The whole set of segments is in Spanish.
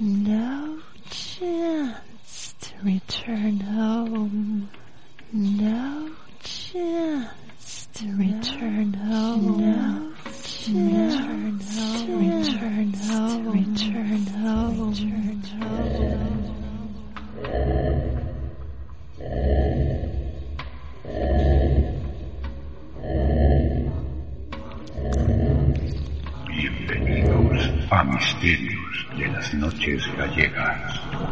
No chance to return home. Noches Gallegas.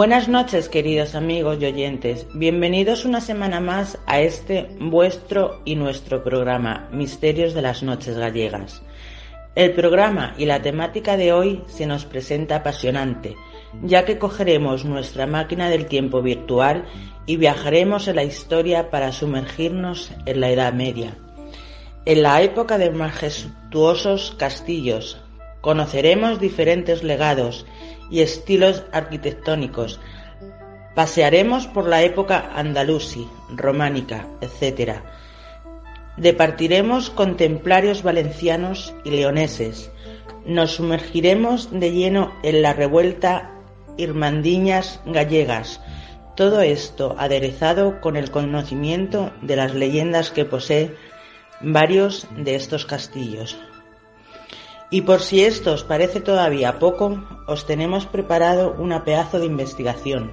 Buenas noches, queridos amigos y oyentes. Bienvenidos una semana más a este vuestro y nuestro programa Misterios de las Noches Gallegas. El programa y la temática de hoy se nos presenta apasionante, ya que cogeremos nuestra máquina del tiempo virtual y viajaremos en la historia para sumergirnos en la Edad Media. En la época de majestuosos castillos, conoceremos diferentes legados y estilos arquitectónicos. Pasearemos por la época andalusí, románica, etc. Departiremos con templarios valencianos y leoneses. Nos sumergiremos de lleno en la revuelta irmandiñas gallegas. Todo esto aderezado con el conocimiento de las leyendas que posee varios de estos castillos. Y por si esto os parece todavía poco, os tenemos preparado una pedazo de investigación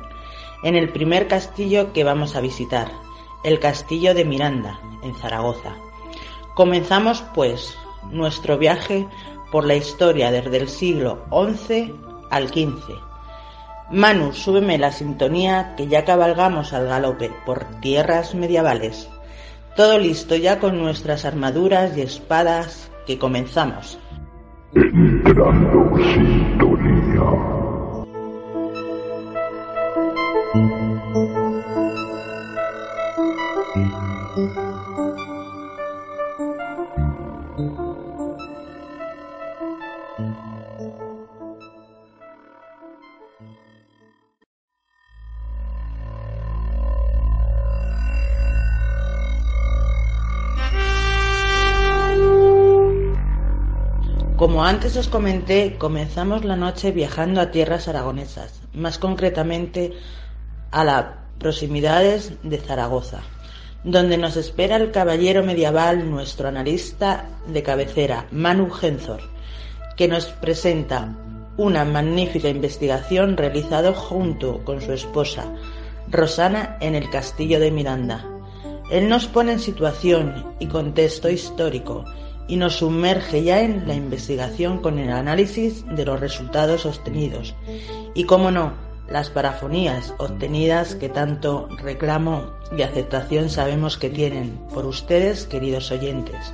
en el primer castillo que vamos a visitar, el castillo de Miranda, en Zaragoza. Comenzamos pues nuestro viaje por la historia desde el siglo XI al XV. Manu, súbeme la sintonía que ya cabalgamos al galope por tierras medievales. Todo listo ya con nuestras armaduras y espadas que comenzamos. Entrando sintonía. Antes os comenté, comenzamos la noche viajando a tierras aragonesas, más concretamente a las proximidades de Zaragoza, donde nos espera el caballero medieval, nuestro analista de cabecera, Manu Genzor, que nos presenta una magnífica investigación realizada junto con su esposa, Rosana, en el castillo de Miranda. Él nos pone en situación y contexto histórico y nos sumerge ya en la investigación con el análisis de los resultados obtenidos y, cómo no, las parafonías obtenidas que tanto reclamo y aceptación sabemos que tienen por ustedes, queridos oyentes.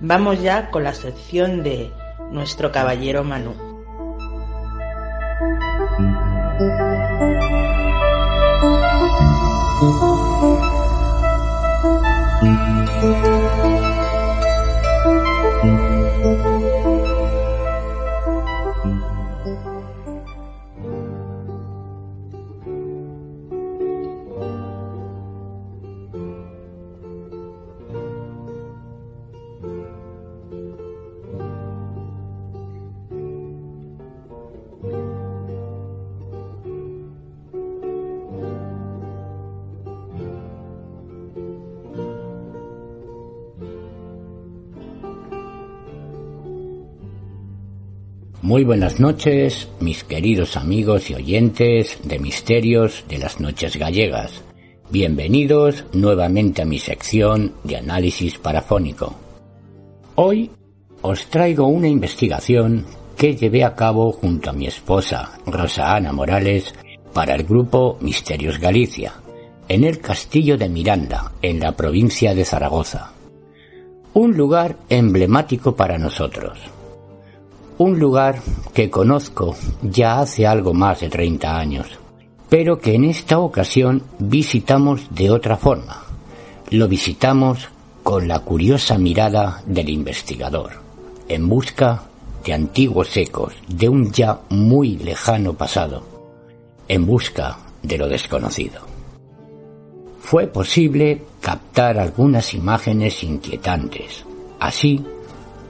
Vamos ya con la sección de nuestro caballero Manu. Muy buenas noches, mis queridos amigos y oyentes de Misterios de las Noches Gallegas. Bienvenidos nuevamente a mi sección de análisis parafónico. Hoy os traigo una investigación que llevé a cabo junto a mi esposa, Rosa Ana Morales, para el grupo Misterios Galicia, en el castillo de Miranda, en la provincia de Zaragoza. Un lugar emblemático para nosotros. Un lugar que conozco ya hace algo más de 30 años pero que en esta ocasión visitamos de otra forma. Lo visitamos con la curiosa mirada del investigador, en busca de antiguos ecos de un ya muy lejano pasado, en busca de lo desconocido. Fue posible captar algunas imágenes inquietantes, así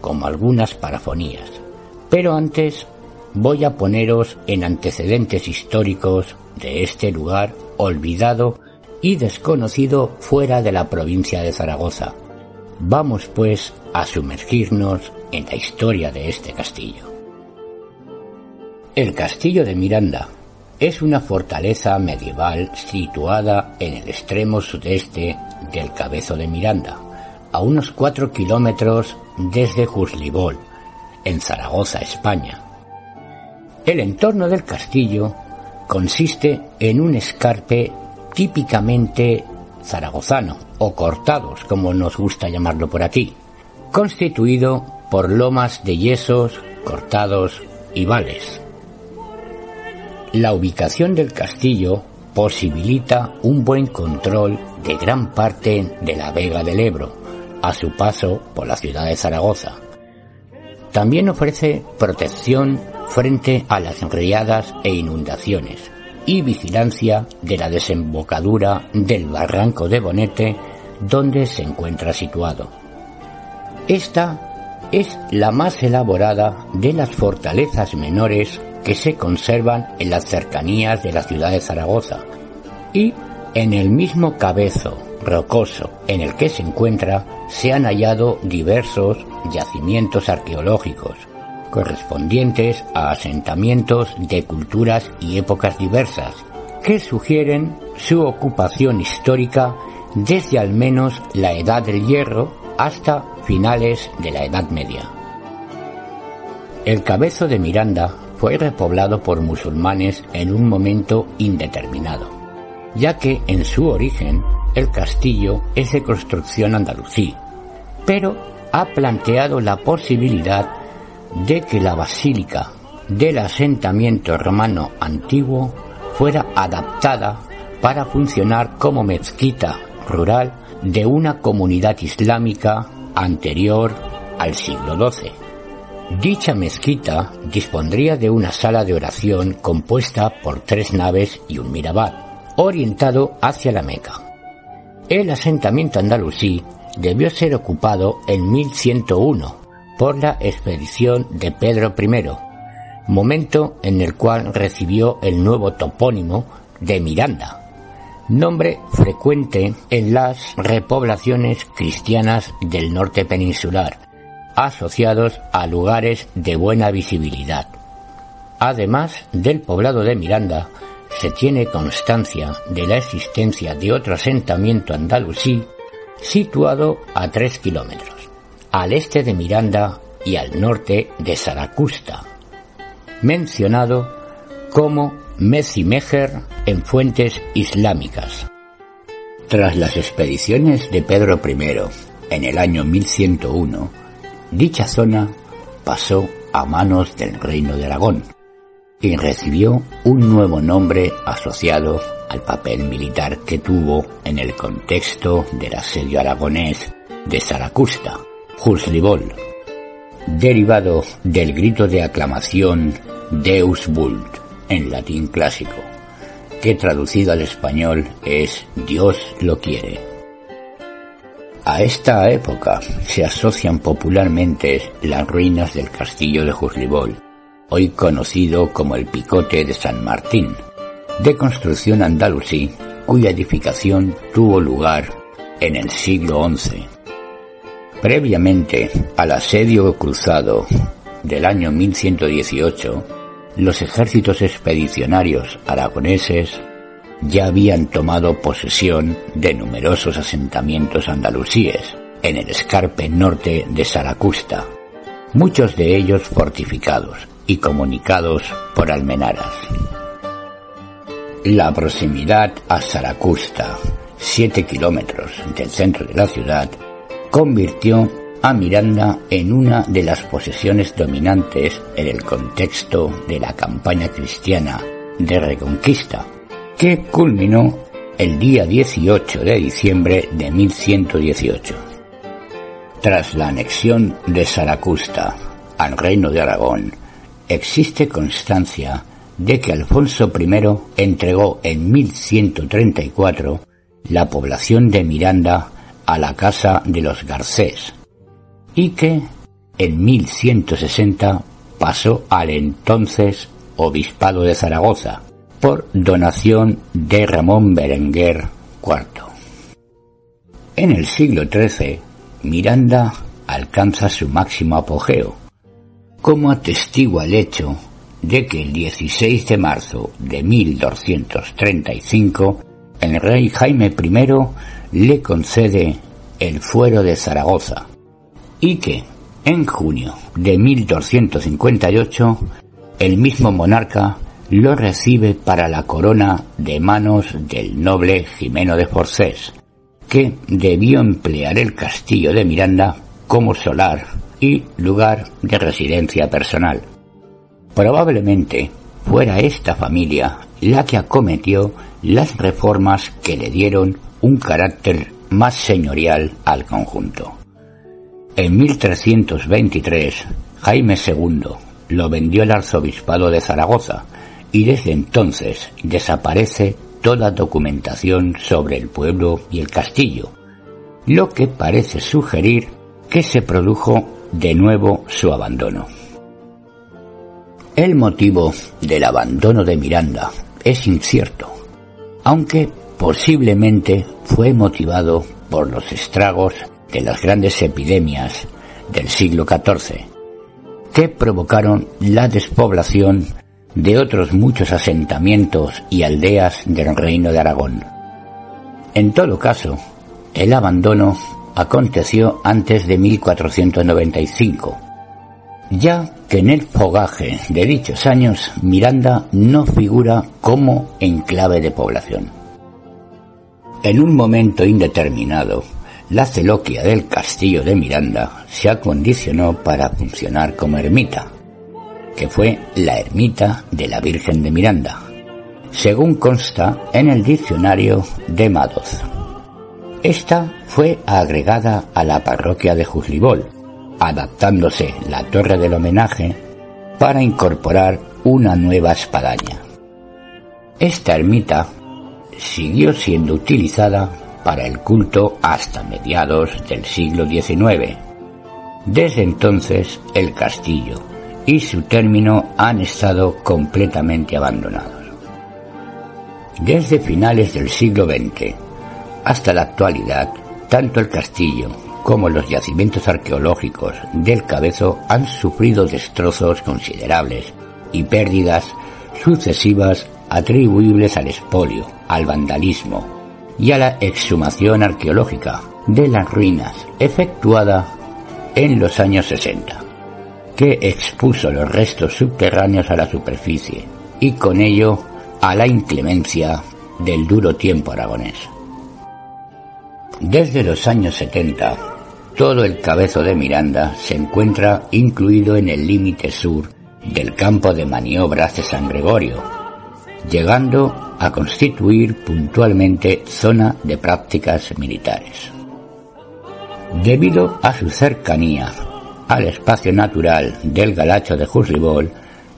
como algunas parafonías, pero antes voy a poneros en antecedentes históricos de este lugar olvidado y desconocido fuera de la provincia de Zaragoza. Vamos pues a sumergirnos en la historia de este castillo. El castillo de Miranda es una fortaleza medieval situada en el extremo sudeste del Cabezo de Miranda, a unos cuatro kilómetros desde Juslibol, en Zaragoza, España. El entorno del castillo consiste en un escarpe típicamente zaragozano o cortados, como nos gusta llamarlo por aquí, constituido por lomas de yesos, cortados y vales. La ubicación del castillo posibilita un buen control de gran parte de la Vega del Ebro a su paso por la ciudad de Zaragoza. También ofrece protección frente a las riadas e inundaciones y vigilancia de la desembocadura del barranco de Bonete donde se encuentra situado. Esta es la más elaborada de las fortalezas menores que se conservan en las cercanías de la ciudad de Zaragoza y en el mismo cabezo rocoso en el que se encuentra se han hallado diversos yacimientos arqueológicos correspondientes a asentamientos de culturas y épocas diversas, que sugieren su ocupación histórica desde al menos la Edad del Hierro hasta finales de la Edad Media. El cabezo de Miranda fue repoblado por musulmanes en un momento indeterminado, ya que en su origen el castillo es de construcción andalusí, pero ha planteado la posibilidad de que la basílica del asentamiento romano antiguo fuera adaptada para funcionar como mezquita rural de una comunidad islámica anterior al siglo XII. Dicha mezquita dispondría de una sala de oración compuesta por tres naves y un mirabal, orientado hacia la Meca. El asentamiento andalusí debió ser ocupado en 1101 por la expedición de Pedro I, momento en el cual recibió el nuevo topónimo de Miranda, nombre frecuente en las repoblaciones cristianas del norte peninsular, asociados a lugares de buena visibilidad. Además del poblado de Miranda, se tiene constancia de la existencia de otro asentamiento andalusí situado a tres kilómetros al este de Miranda y al norte de Saracusta, mencionado como Mecimejer en fuentes islámicas. Tras las expediciones de Pedro I en el año 1101, dicha zona pasó a manos del reino de Aragón y recibió un nuevo nombre asociado al papel militar que tuvo en el contexto del asedio aragonés de Saracusta. Juslibol, derivado del grito de aclamación Deus Vult en latín clásico, que traducido al español es Dios lo quiere. A esta época se asocian popularmente las ruinas del castillo de Juslibol, hoy conocido como el Picote de San Martín, de construcción andalusí, cuya edificación tuvo lugar en el siglo XI Previamente al asedio cruzado del año 1118, los ejércitos expedicionarios aragoneses ya habían tomado posesión de numerosos asentamientos andalusíes en el escarpe norte de Saracusta, muchos de ellos fortificados y comunicados por almenaras. La proximidad a Saracusta, siete kilómetros del centro de la ciudad, convirtió a Miranda en una de las posesiones dominantes en el contexto de la campaña cristiana de reconquista, que culminó el día 18 de diciembre de 1118. Tras la anexión de Saracusta al reino de Aragón, existe constancia de que Alfonso I entregó en 1134 la población de Miranda a la casa de los Garcés, y que en 1160 pasó al entonces obispado de Zaragoza por donación de Ramón Berenguer IV. En el siglo XIII, Miranda alcanza su máximo apogeo, como atestigua el hecho de que el 16 de marzo de 1235 el rey Jaime I le concede el fuero de Zaragoza, y que en junio de 1258 el mismo monarca lo recibe para la corona de manos del noble Jimeno de Forcés, que debió emplear el castillo de Miranda como solar y lugar de residencia personal. Probablemente fuera esta familia la que acometió las reformas que le dieron un carácter más señorial al conjunto. En 1323, Jaime II lo vendió al arzobispado de Zaragoza y desde entonces desaparece toda documentación sobre el pueblo y el castillo, lo que parece sugerir que se produjo de nuevo su abandono. El motivo del abandono de Miranda es incierto, aunque posiblemente fue motivado por los estragos de las grandes epidemias del siglo XIV, que provocaron la despoblación de otros muchos asentamientos y aldeas del reino de Aragón. En todo caso, el abandono aconteció antes de 1495, ya que en el fogaje de dichos años Miranda no figura como enclave de población. En un momento indeterminado, la celoquia del castillo de Miranda se acondicionó para funcionar como ermita, que fue la ermita de la Virgen de Miranda, según consta en el diccionario de Madoz. Esta fue agregada a la parroquia de Juslibol, adaptándose la torre del homenaje para incorporar una nueva espadaña. Esta ermita siguió siendo utilizada para el culto hasta mediados del siglo XIX. Desde entonces el castillo y su término han estado completamente abandonados. Desde finales del siglo XX hasta la actualidad, tanto el castillo como los yacimientos arqueológicos del Cabezo han sufrido destrozos considerables y pérdidas sucesivas atribuibles al expolio, al vandalismo, y a la exhumación arqueológica de las ruinas efectuada en los años 60, que expuso los restos subterráneos a la superficie y con ello a la inclemencia del duro tiempo aragonés. Desde los años 70, todo el cabezo de Miranda se encuentra incluido en el límite sur del campo de maniobras de San Gregorio, llegando a constituir puntualmente zona de prácticas militares. Debido a su cercanía al espacio natural del Galacho de Jusribol,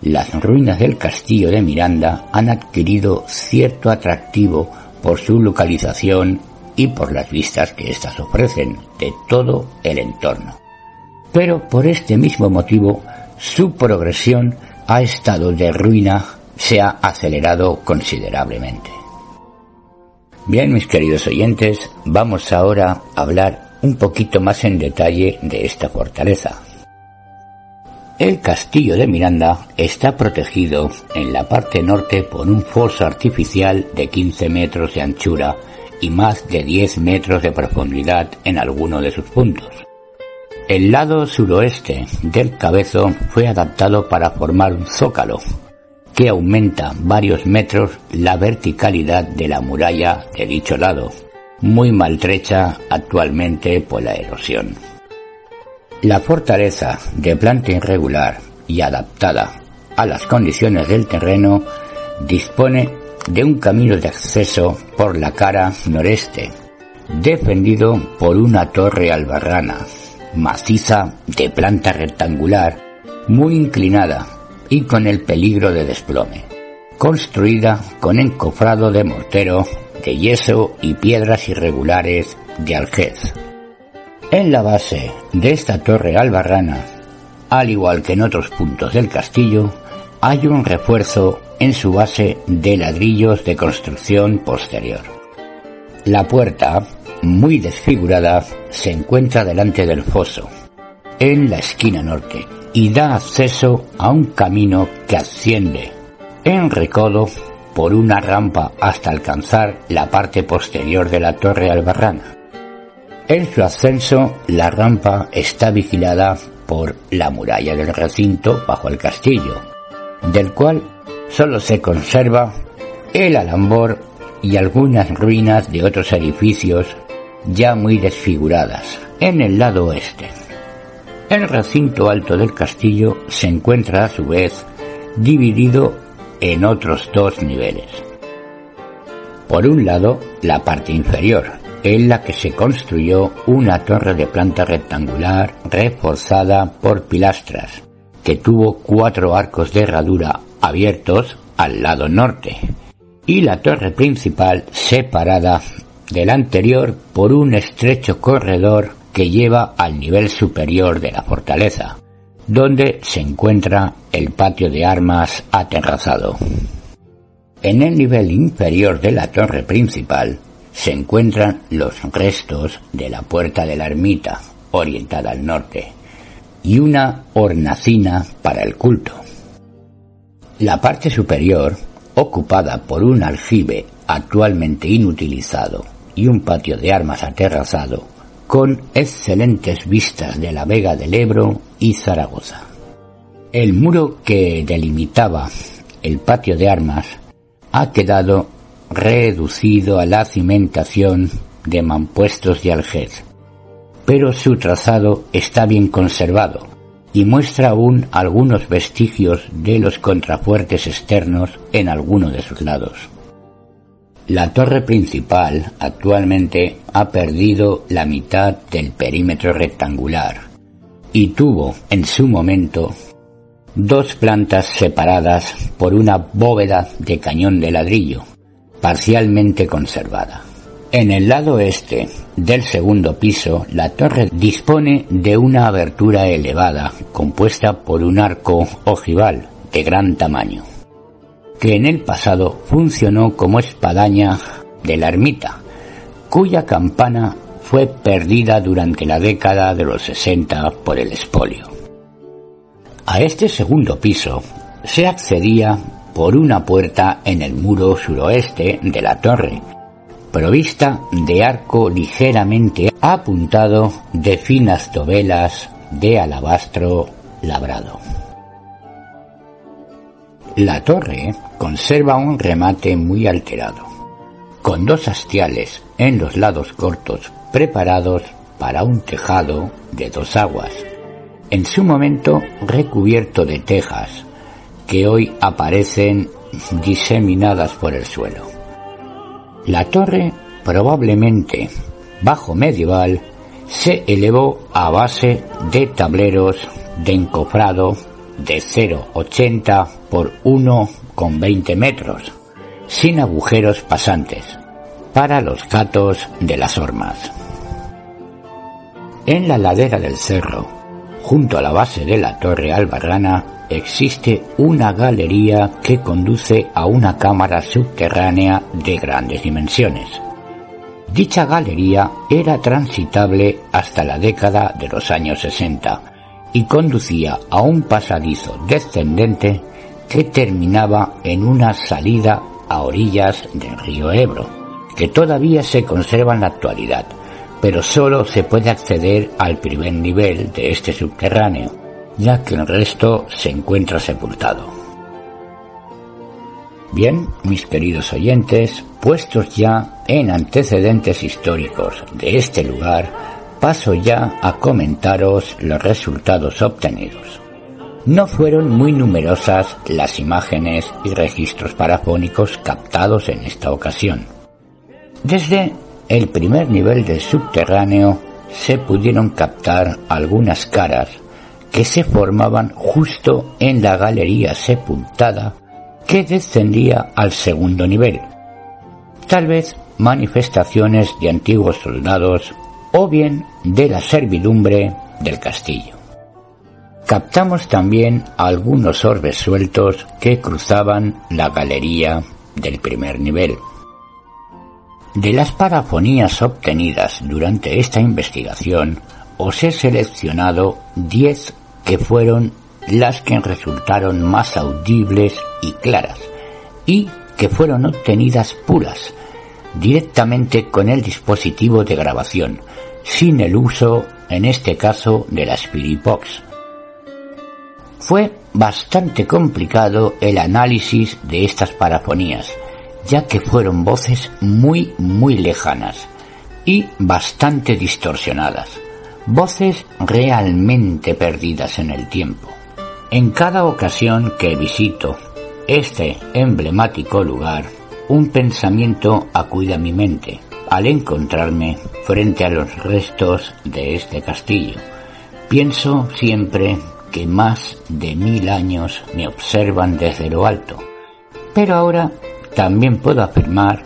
las ruinas del castillo de Miranda han adquirido cierto atractivo por su localización y por las vistas que éstas ofrecen de todo el entorno. Pero por este mismo motivo, su progresión ha estado de ruina se ha acelerado considerablemente. Bien, mis queridos oyentes, vamos ahora a hablar un poquito más en detalle de esta fortaleza. El castillo de Miranda está protegido en la parte norte por un foso artificial de 15 metros de anchura y más de 10 metros de profundidad en alguno de sus puntos. El lado suroeste del cabezo fue adaptado para formar un zócalo que aumenta varios metros la verticalidad de la muralla de dicho lado, muy maltrecha actualmente por la erosión. La fortaleza, de planta irregular y adaptada a las condiciones del terreno, dispone de un camino de acceso por la cara noreste, defendido por una torre albarrana, maciza de planta rectangular, muy inclinada y con el peligro de desplome, construida con encofrado de mortero, de yeso y piedras irregulares de aljez. En la base de esta torre albarrana, al igual que en otros puntos del castillo, hay un refuerzo en su base de ladrillos de construcción posterior. La puerta, muy desfigurada, se encuentra delante del foso, en la esquina norte, y da acceso a un camino que asciende en recodo por una rampa hasta alcanzar la parte posterior de la torre albarrana. En su ascenso, la rampa está vigilada por la muralla del recinto bajo el castillo, del cual solo se conserva el alambor y algunas ruinas de otros edificios ya muy desfiguradas en el lado oeste. El recinto alto del castillo se encuentra a su vez dividido en otros dos niveles. Por un lado, la parte inferior, en la que se construyó una torre de planta rectangular reforzada por pilastras, que tuvo cuatro arcos de herradura abiertos al lado norte, y la torre principal separada del anterior por un estrecho corredor que lleva al nivel superior de la fortaleza, donde se encuentra el patio de armas aterrazado. En el nivel inferior de la torre principal se encuentran los restos de la puerta de la ermita, orientada al norte, y una hornacina para el culto. La parte superior, ocupada por un aljibe actualmente inutilizado y un patio de armas aterrazado, con excelentes vistas de la Vega del Ebro y Zaragoza. El muro que delimitaba el patio de armas ha quedado reducido a la cimentación de mampuestos de Algez, pero su trazado está bien conservado y muestra aún algunos vestigios de los contrafuertes externos en alguno de sus lados. La torre principal actualmente ha perdido la mitad del perímetro rectangular y tuvo en su momento dos plantas separadas por una bóveda de cañón de ladrillo, parcialmente conservada. En el lado este del segundo piso, la torre dispone de una abertura elevada compuesta por un arco ojival de gran tamaño que en el pasado funcionó como espadaña de la ermita, cuya campana fue perdida durante la década de los 60 por el espolio. A este segundo piso se accedía por una puerta en el muro suroeste de la torre, provista de arco ligeramente apuntado de finas dovelas de alabastro labrado. La torre conserva un remate muy alterado, con dos hastiales en los lados cortos preparados para un tejado de dos aguas, en su momento recubierto de tejas que hoy aparecen diseminadas por el suelo. La torre, probablemente bajo medieval, se elevó a base de tableros de encofrado de 0,80 por 1,20 metros, sin agujeros pasantes, para los gatos de las hormas. En la ladera del cerro, junto a la base de la torre albarrana, existe una galería que conduce a una cámara subterránea de grandes dimensiones. Dicha galería era transitable hasta la década de los años 60 y conducía a un pasadizo descendente que terminaba en una salida a orillas del río Ebro, que todavía se conserva en la actualidad, pero solo se puede acceder al primer nivel de este subterráneo, ya que el resto se encuentra sepultado. Bien, mis queridos oyentes, puestos ya en antecedentes históricos de este lugar, paso ya a comentaros los resultados obtenidos. No fueron muy numerosas las imágenes y registros parafónicos captados en esta ocasión. Desde el primer nivel del subterráneo se pudieron captar algunas caras que se formaban justo en la galería sepultada que descendía al segundo nivel. Tal vez manifestaciones de antiguos soldados o bien de la servidumbre del castillo. Captamos también algunos orbes sueltos que cruzaban la galería del primer nivel. De las parafonías obtenidas durante esta investigación, os he seleccionado 10 que fueron las que resultaron más audibles y claras, y que fueron obtenidas puras, directamente con el dispositivo de grabación, sin el uso, en este caso, de la Spirit Box. Fue bastante complicado el análisis de estas parafonías, ya que fueron voces muy, muy lejanas y bastante distorsionadas, voces realmente perdidas en el tiempo. En cada ocasión que visito este emblemático lugar, un pensamiento acude a mi mente al encontrarme frente a los restos de este castillo. Pienso siempre que más de mil años me observan desde lo alto, pero ahora también puedo afirmar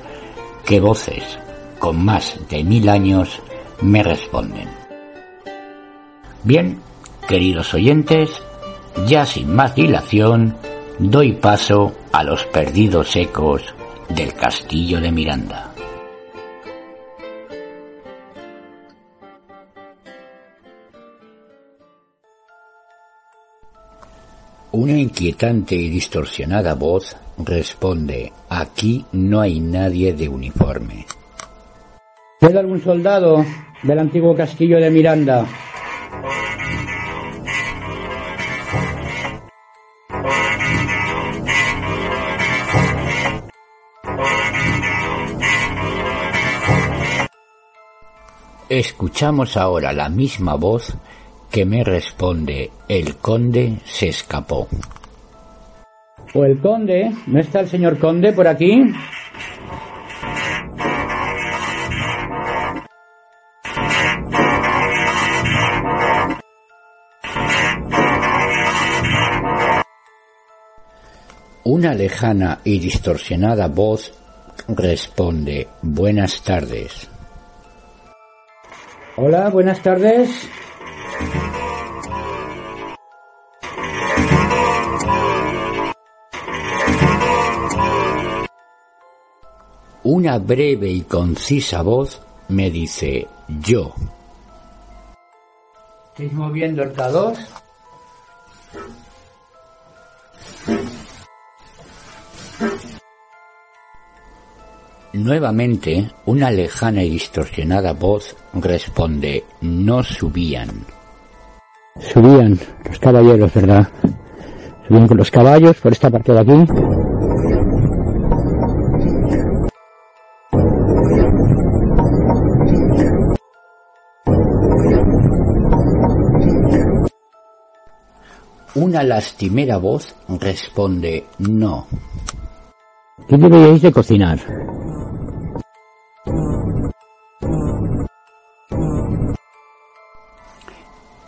que voces con más de mil años me responden. Bien, queridos oyentes, ya sin más dilación, doy paso a los perdidos ecos del castillo de Miranda. Una inquietante y distorsionada voz responde, aquí no hay nadie de uniforme. ¿Puede algún soldado del antiguo castillo de Miranda? Escuchamos ahora la misma voz que me responde, el conde se escapó. ¿O el conde? ¿No está el señor conde por aquí? Una lejana y distorsionada voz responde, buenas tardes. Hola, buenas tardes. Una breve y concisa voz me dice yo. ¿Estáis moviendo el K2? Nuevamente, una lejana y distorsionada voz responde, no subían. Subían los caballeros, ¿verdad? Subían con los caballos por esta parte de aquí. Una lastimera voz responde, no. ¿Qué deberíais de cocinar?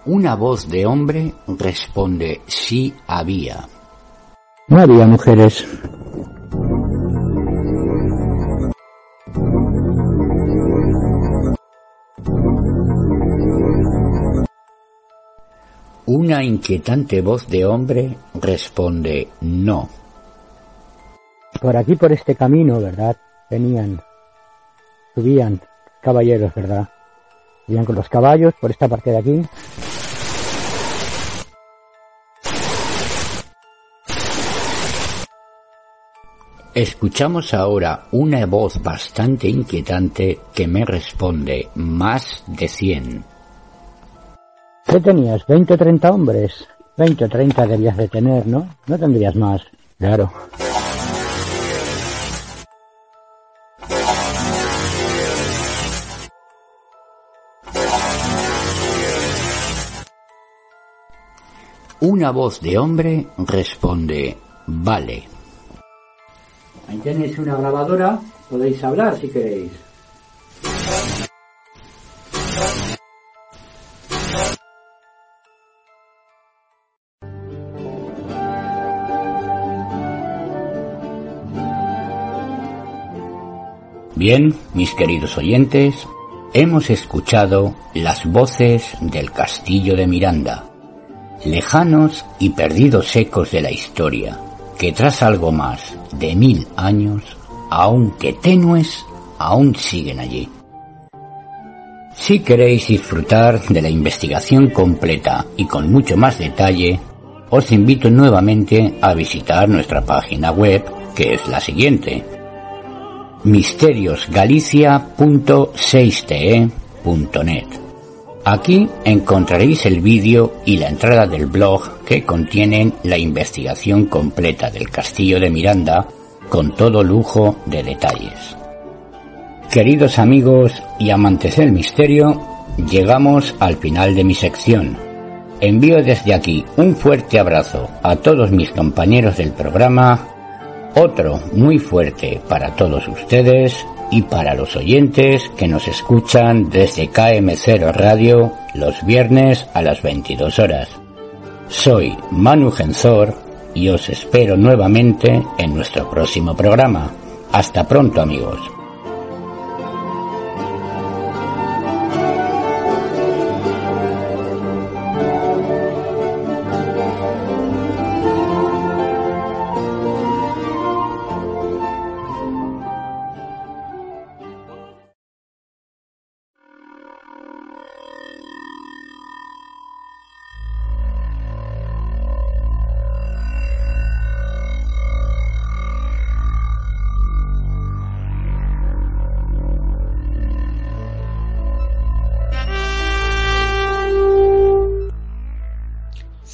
Una voz de hombre responde, sí había. No había mujeres. Una inquietante voz de hombre responde, no. Por aquí, por este camino, ¿verdad? Venían, subían caballeros, ¿verdad? Subían con los caballos por esta parte de aquí. Escuchamos ahora una voz bastante inquietante que me responde más de 100. ¿Qué tenías? ¿20 o 30 hombres? 20 o 30 debías de tener, ¿no? No tendrías más. Claro. Una voz de hombre responde, vale. Ahí tenéis una grabadora, podéis hablar si queréis. Bien, mis queridos oyentes, hemos escuchado las voces del castillo de Miranda, lejanos y perdidos ecos de la historia, que tras algo más de mil años, aunque tenues, aún siguen allí. Si queréis disfrutar de la investigación completa y con mucho más detalle, os invito nuevamente a visitar nuestra página web, que es la siguiente, misteriosgalicia.6te.net. Aquí encontraréis el vídeo y la entrada del blog que contienen la investigación completa del castillo de Miranda con todo lujo de detalles. Queridos amigos y amantes del misterio, llegamos al final de mi sección. Envío desde aquí un fuerte abrazo a todos mis compañeros del programa, otro muy fuerte para todos ustedes y para los oyentes que nos escuchan desde KM0 Radio los viernes a las 22 horas. Soy Manu Genzor y os espero nuevamente en nuestro próximo programa. Hasta pronto amigos.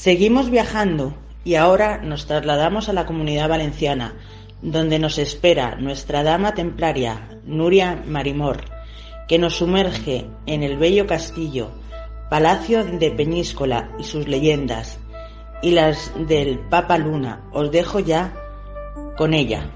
Seguimos viajando y ahora nos trasladamos a la comunidad valenciana, donde nos espera nuestra dama templaria, Nuria Marimor, que nos sumerge en el bello castillo, Palacio de Peñíscola y sus leyendas, y las del Papa Luna. Os dejo ya con ella.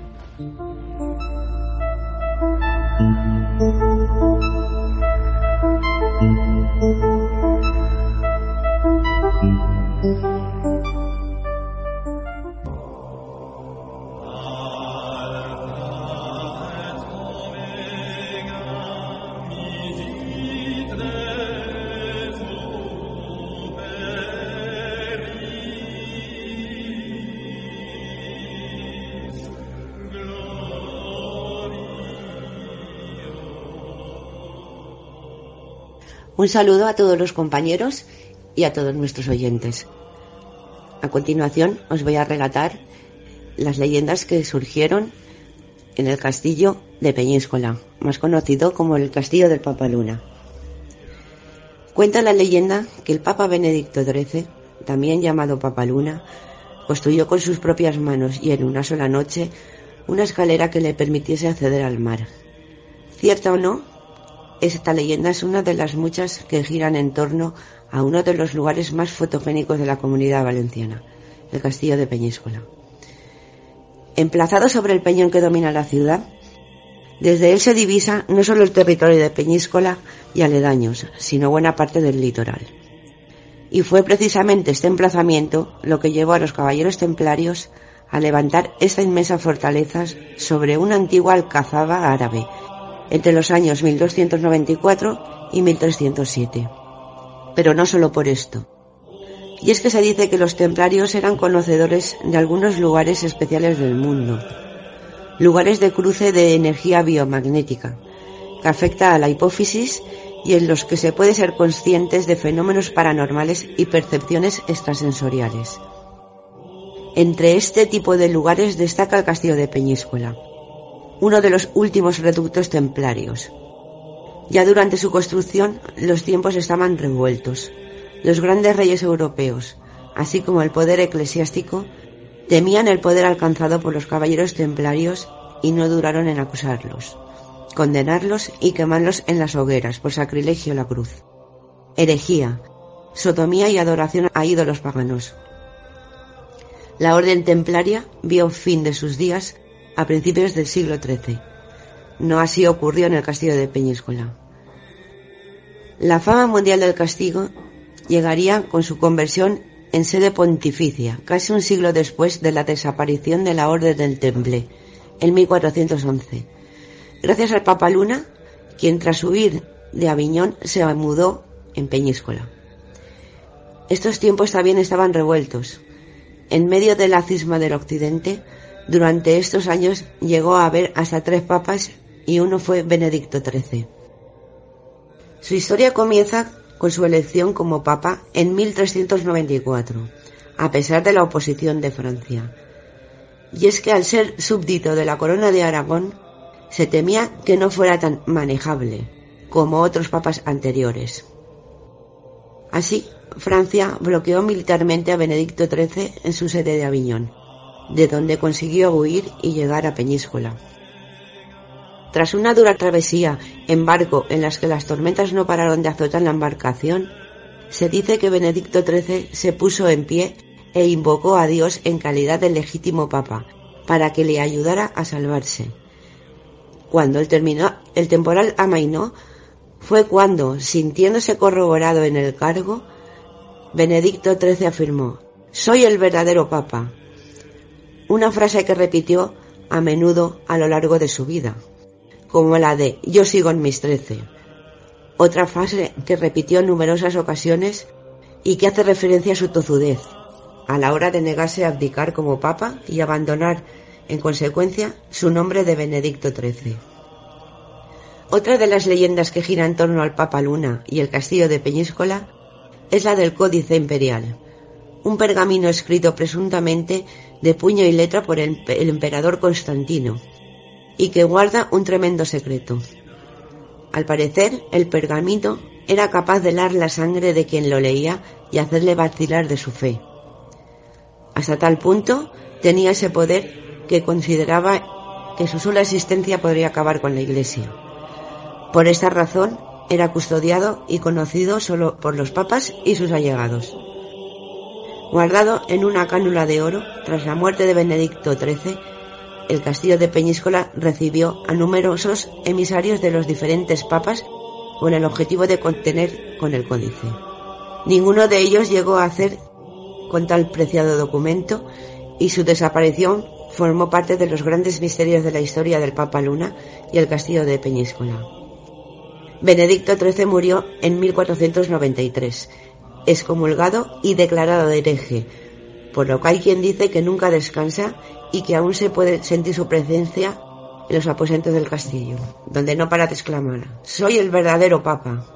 Un saludo a todos los compañeros y a todos nuestros oyentes. A continuación os voy a relatar las leyendas que surgieron en el castillo de Peñíscola, más conocido como el castillo del Papa Luna. Cuenta la leyenda que el Papa Benedicto XIII, también llamado Papa Luna, construyó con sus propias manos y en una sola noche una escalera que le permitiese acceder al mar. Cierta o no, esta leyenda es una de las muchas que giran en torno a uno de los lugares más fotogénicos de la comunidad valenciana, el castillo de Peñíscola. Emplazado sobre el peñón que domina la ciudad, desde él se divisa no solo el territorio de Peñíscola y aledaños, sino buena parte del litoral. Y fue precisamente este emplazamiento lo que llevó a los caballeros templarios a levantar esta inmensa fortaleza sobre una antigua alcazaba árabe entre los años 1294 y 1307. Pero no solo por esto. Y es que se dice que los templarios eran conocedores de algunos lugares especiales del mundo, lugares de cruce de energía biomagnética, que afecta a la hipófisis y en los que se puede ser conscientes de fenómenos paranormales y percepciones extrasensoriales. Entre este tipo de lugares destaca el castillo de Peñíscola, uno de los últimos reductos templarios. Ya durante su construcción los tiempos estaban revueltos. Los grandes reyes europeos, así como el poder eclesiástico, temían el poder alcanzado por los caballeros templarios y no duraron en acusarlos, condenarlos y quemarlos en las hogueras por sacrilegio la cruz. Herejía, sodomía y adoración a ídolos paganos. La orden templaria vio fin de sus días a principios del siglo XIII. No así ocurrió en el castillo de Peñíscola. La fama mundial del castigo llegaría con su conversión en sede pontificia, casi un siglo después de la desaparición de la Orden del Temple, en 1411. Gracias al Papa Luna, quien tras huir de Aviñón se mudó en Peñíscola. Estos tiempos también estaban revueltos. En medio de la cisma del Occidente, durante estos años llegó a haber hasta tres papas y uno fue Benedicto XIII. Su historia comienza con su elección como papa en 1394, a pesar de la oposición de Francia. Y es que al ser súbdito de la corona de Aragón, se temía que no fuera tan manejable como otros papas anteriores. Así, Francia bloqueó militarmente a Benedicto XIII en su sede de Aviñón, de donde consiguió huir y llegar a Peñíscola. Tras una dura travesía en barco en las que las tormentas no pararon de azotar la embarcación, se dice que Benedicto XIII se puso en pie e invocó a Dios en calidad de legítimo papa para que le ayudara a salvarse. Cuando el, el temporal amainó, fue cuando, sintiéndose corroborado en el cargo, Benedicto XIII afirmó, Soy el verdadero Papa, una frase que repitió a menudo a lo largo de su vida, como la de Yo sigo en mis trece, otra frase que repitió en numerosas ocasiones y que hace referencia a su tozudez, a la hora de negarse a abdicar como Papa y abandonar, en consecuencia, su nombre de Benedicto XIII. Otra de las leyendas que gira en torno al Papa Luna y el castillo de Peñíscola es la del Códice Imperial, un pergamino escrito presuntamente de puño y letra por el, emperador Constantino, y que guarda un tremendo secreto. Al parecer, el pergamino era capaz de helar la sangre de quien lo leía y hacerle vacilar de su fe. Hasta tal punto tenía ese poder que consideraba que su sola existencia podría acabar con la Iglesia. Por esta razón, era custodiado y conocido solo por los papas y sus allegados. Guardado en una cánula de oro, tras la muerte de Benedicto XIII, el castillo de Peñíscola recibió a numerosos emisarios de los diferentes papas con el objetivo de contener con el códice. Ninguno de ellos llegó a hacer con tal preciado documento y su desaparición formó parte de los grandes misterios de la historia del Papa Luna y el castillo de Peñíscola. Benedicto XIII murió en 1493, excomulgado y declarado de hereje, por lo que hay quien dice que nunca descansa y que aún se puede sentir su presencia en los aposentos del castillo, donde no para de exclamar, soy el verdadero papa.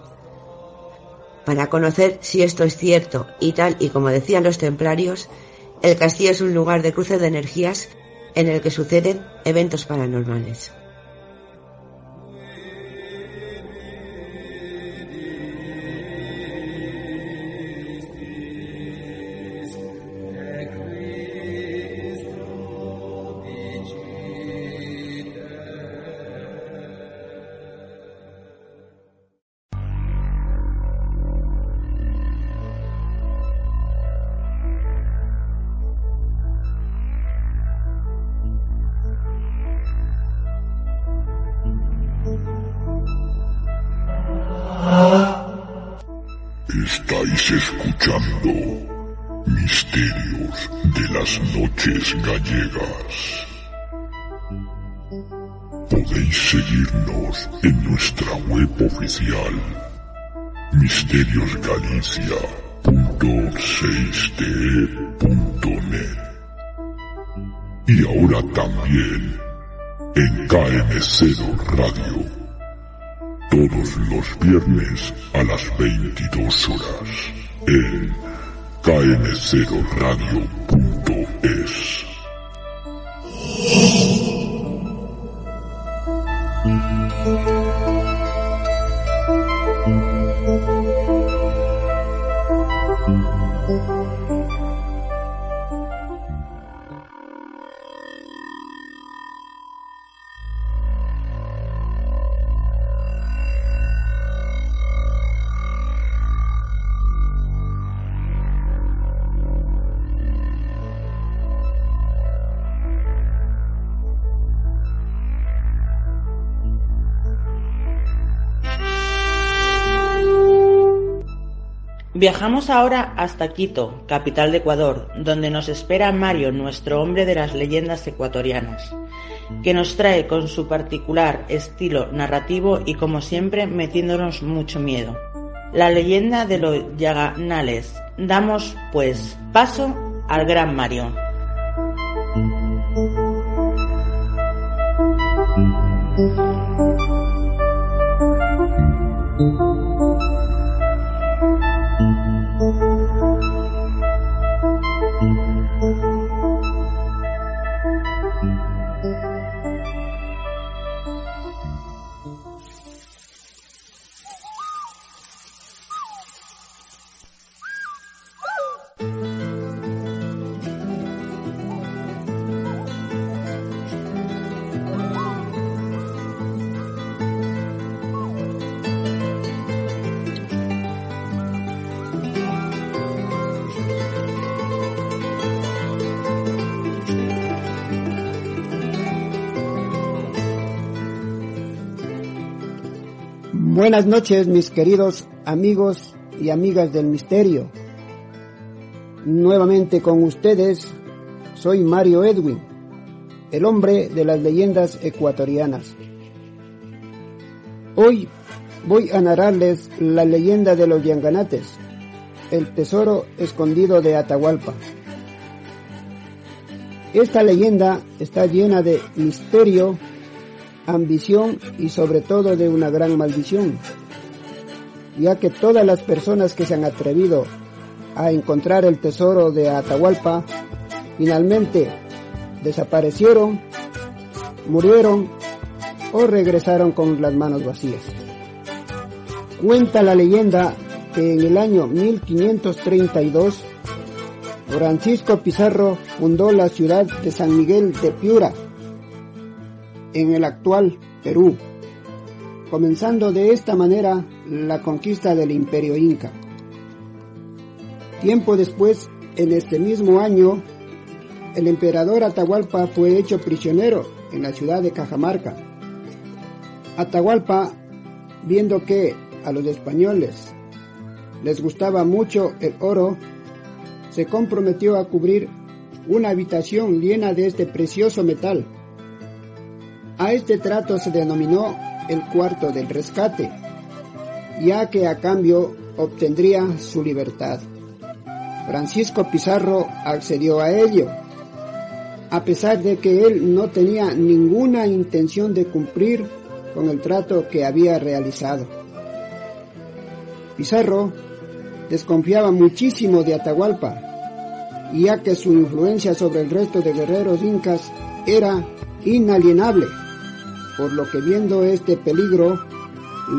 Para conocer si esto es cierto y tal y como decían los templarios, el castillo es un lugar de cruce de energías en el que suceden eventos paranormales. Las Noches Gallegas. Podéis seguirnos en nuestra web oficial misteriosgalicia.6te.net y ahora también en KM0 Radio todos los viernes a las 22 horas en km0radio.es. es. Viajamos ahora hasta Quito, capital de Ecuador, donde nos espera Mario, nuestro hombre de las leyendas ecuatorianas, que nos trae con su particular estilo narrativo y como siempre metiéndonos mucho miedo. La leyenda de los Yaganales. Damos pues paso al gran Mario. Buenas noches, mis queridos amigos y amigas del misterio. Nuevamente con ustedes, soy Mario Edwin, el hombre de las leyendas ecuatorianas. Hoy voy a narrarles la leyenda de los Yanganates, el tesoro escondido de Atahualpa. Esta leyenda está llena de misterio, ambición y sobre todo de una gran maldición, ya que todas las personas que se han atrevido a encontrar el tesoro de Atahualpa finalmente desaparecieron, murieron o regresaron con las manos vacías. Cuenta la leyenda que en el año 1532 Francisco Pizarro fundó la ciudad de San Miguel de Piura, en el actual Perú, comenzando de esta manera la conquista del imperio inca. Tiempo después, en este mismo año, el emperador Atahualpa fue hecho prisionero en la ciudad de Cajamarca. Atahualpa, viendo que a los españoles les gustaba mucho el oro, se comprometió a cubrir una habitación llena de este precioso metal a este trato se denominó el cuarto del rescate, ya que a cambio obtendría su libertad. Francisco Pizarro accedió a ello, a pesar de que él no tenía ninguna intención de cumplir con el trato que había realizado. Pizarro desconfiaba muchísimo de Atahualpa, ya que su influencia sobre el resto de guerreros incas era inalienable por lo que viendo este peligro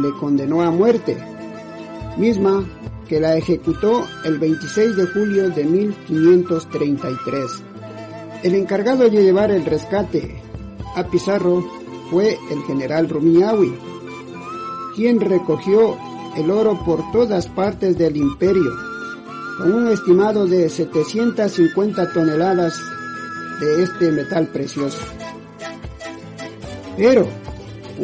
le condenó a muerte, misma que la ejecutó el 26 de julio de 1533. El encargado de llevar el rescate a Pizarro fue el general Rumiñahui, quien recogió el oro por todas partes del imperio, con un estimado de 750 toneladas de este metal precioso. Pero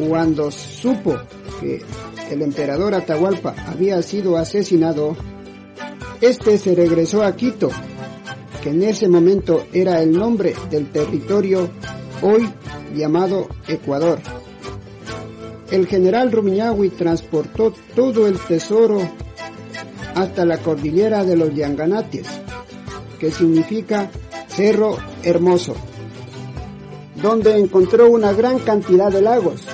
cuando supo que el emperador Atahualpa había sido asesinado, este se regresó a Quito, que en ese momento era el nombre del territorio hoy llamado Ecuador. El general Rumiñahui transportó todo el tesoro hasta la cordillera de los Yanganates, que significa Cerro Hermoso donde encontró una gran cantidad de lagos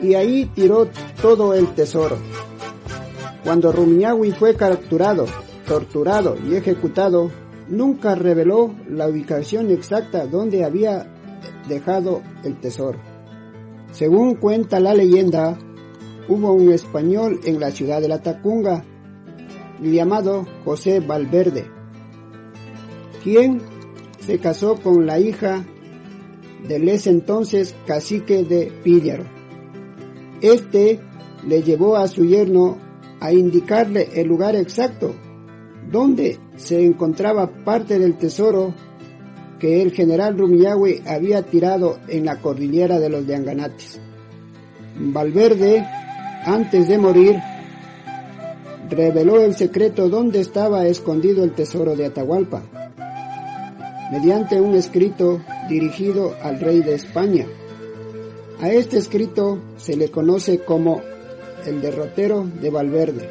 y ahí tiró todo el tesoro. Cuando Rumiñahui fue capturado, torturado y ejecutado, nunca reveló la ubicación exacta donde había dejado el tesoro. Según cuenta la leyenda, hubo un español en la ciudad de La Tacunga llamado José Valverde, quien se casó con la hija del ese entonces cacique de Píllaro. Este le llevó a su yerno a indicarle el lugar exacto donde se encontraba parte del tesoro que el general Rumiñahui había tirado en la cordillera de los Yanganates. Valverde, antes de morir, reveló el secreto donde estaba escondido el tesoro de Atahualpa, mediante un escrito dirigido al rey de España. A este escrito se le conoce como el derrotero de Valverde.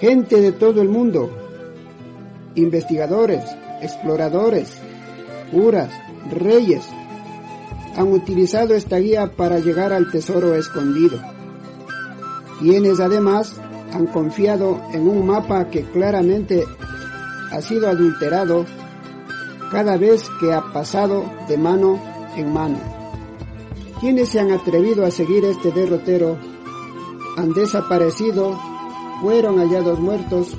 Gente de todo el mundo, investigadores, exploradores, curas, reyes, han utilizado esta guía para llegar al tesoro escondido, quienes además han confiado en un mapa que claramente ha sido adulterado cada vez que ha pasado de mano en mano. Quienes se han atrevido a seguir este derrotero han desaparecido, fueron hallados muertos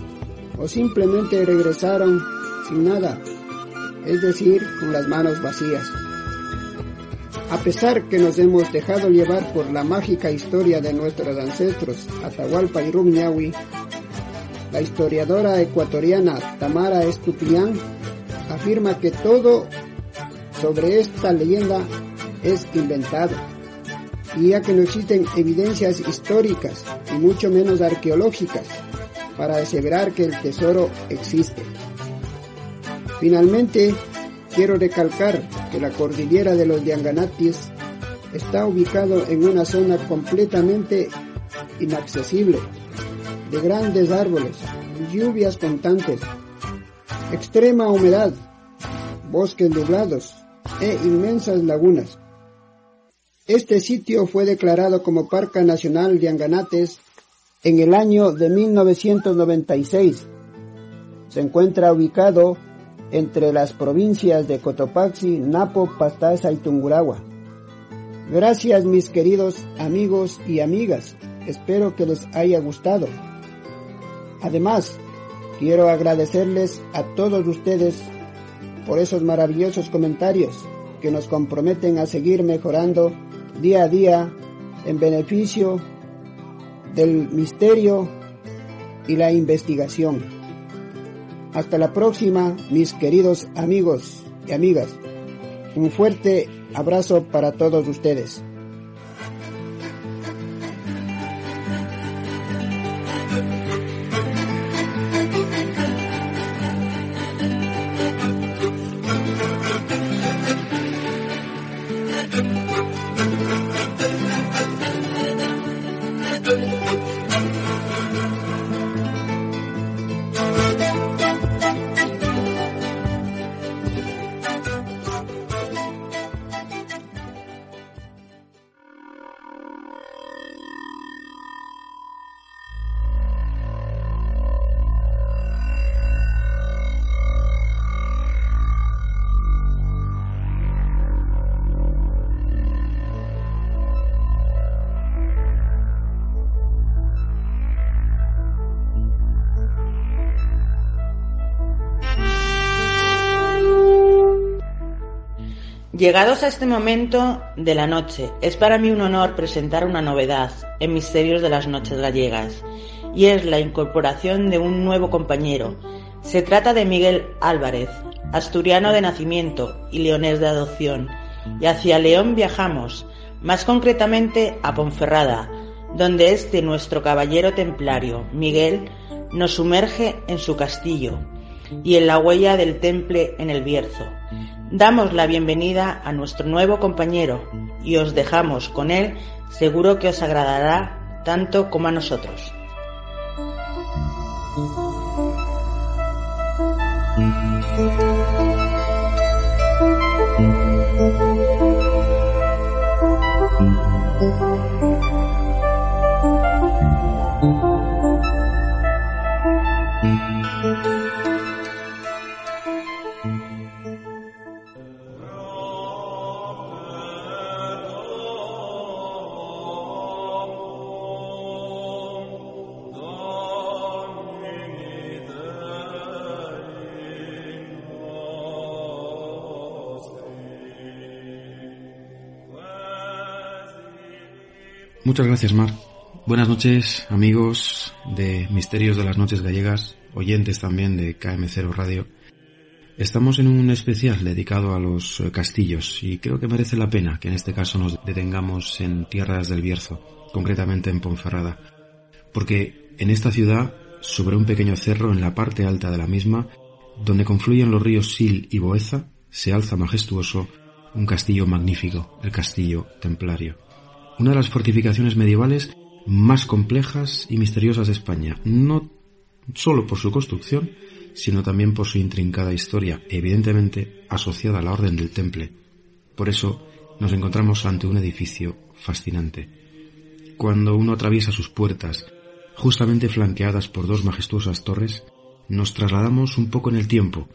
o simplemente regresaron sin nada, es decir, con las manos vacías. A pesar que nos hemos dejado llevar por la mágica historia de nuestros ancestros Atahualpa y Rumiñahui, la historiadora ecuatoriana Tamara Estupiñán afirma que todo sobre esta leyenda es inventado, y ya que no existen evidencias históricas y mucho menos arqueológicas para aseverar que el tesoro existe. Finalmente, quiero recalcar que la cordillera de los Yanganatis está ubicado en una zona completamente inaccesible, de grandes árboles, lluvias constantes, extrema humedad, bosques nublados e inmensas lagunas. Este sitio fue declarado como Parque Nacional de Anganates en el año de 1996. Se encuentra ubicado entre las provincias de Cotopaxi, Napo, Pastaza y Tunguragua. Gracias mis queridos amigos y amigas, espero que les haya gustado. Además, quiero agradecerles a todos ustedes por esos maravillosos comentarios que nos comprometen a seguir mejorando día a día en beneficio del misterio y la investigación. Hasta la próxima, mis queridos amigos y amigas. Un fuerte abrazo para todos ustedes. Llegados a este momento de la noche, es para mí un honor presentar una novedad en Misterios de las Noches Gallegas, y es la incorporación de un nuevo compañero. Se trata de Miguel Álvarez, asturiano de nacimiento y leonés de adopción, y hacia León viajamos, más concretamente a Ponferrada, donde este nuestro caballero templario, Miguel, nos sumerge en su castillo y en la huella del temple en el Bierzo Damos la bienvenida a nuestro nuevo compañero y os dejamos con él, seguro que os agradará tanto como a nosotros. Muchas gracias, Mar. Buenas noches, amigos de Misterios de las Noches Gallegas, oyentes también de KM0 Radio. Estamos en un especial dedicado a los eh, castillos y creo que merece la pena que en este caso nos detengamos en tierras del Bierzo, concretamente en Ponferrada, porque en esta ciudad, sobre un pequeño cerro en la parte alta de la misma, donde confluyen los ríos Sil y Boeza, se alza majestuoso un castillo magnífico, el castillo templario. Una de las fortificaciones medievales más complejas y misteriosas de España, no solo por su construcción, sino también por su intrincada historia, evidentemente asociada a la Orden del Temple. Por eso nos encontramos ante un edificio fascinante. Cuando uno atraviesa sus puertas, justamente flanqueadas por dos majestuosas torres, nos trasladamos un poco en el tiempo,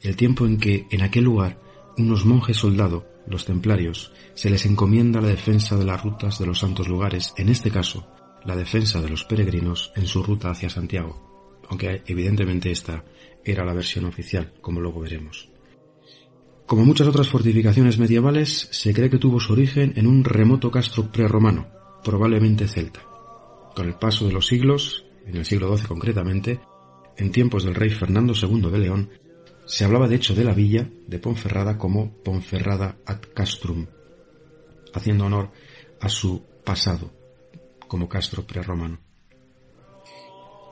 el tiempo en que en aquel lugar unos monjes soldado, los templarios, se les encomienda la defensa de las rutas de los santos lugares, en este caso, la defensa de los peregrinos en su ruta hacia Santiago, aunque evidentemente esta era la versión oficial, como luego veremos. Como muchas otras fortificaciones medievales, se cree que tuvo su origen en un remoto castro prerromano, probablemente celta. Con el paso de los siglos, en el siglo XII concretamente, en tiempos del rey Fernando II de León, se hablaba de hecho de la villa de Ponferrada como Ponferrada ad Castrum, haciendo honor a su pasado como castro prerromano.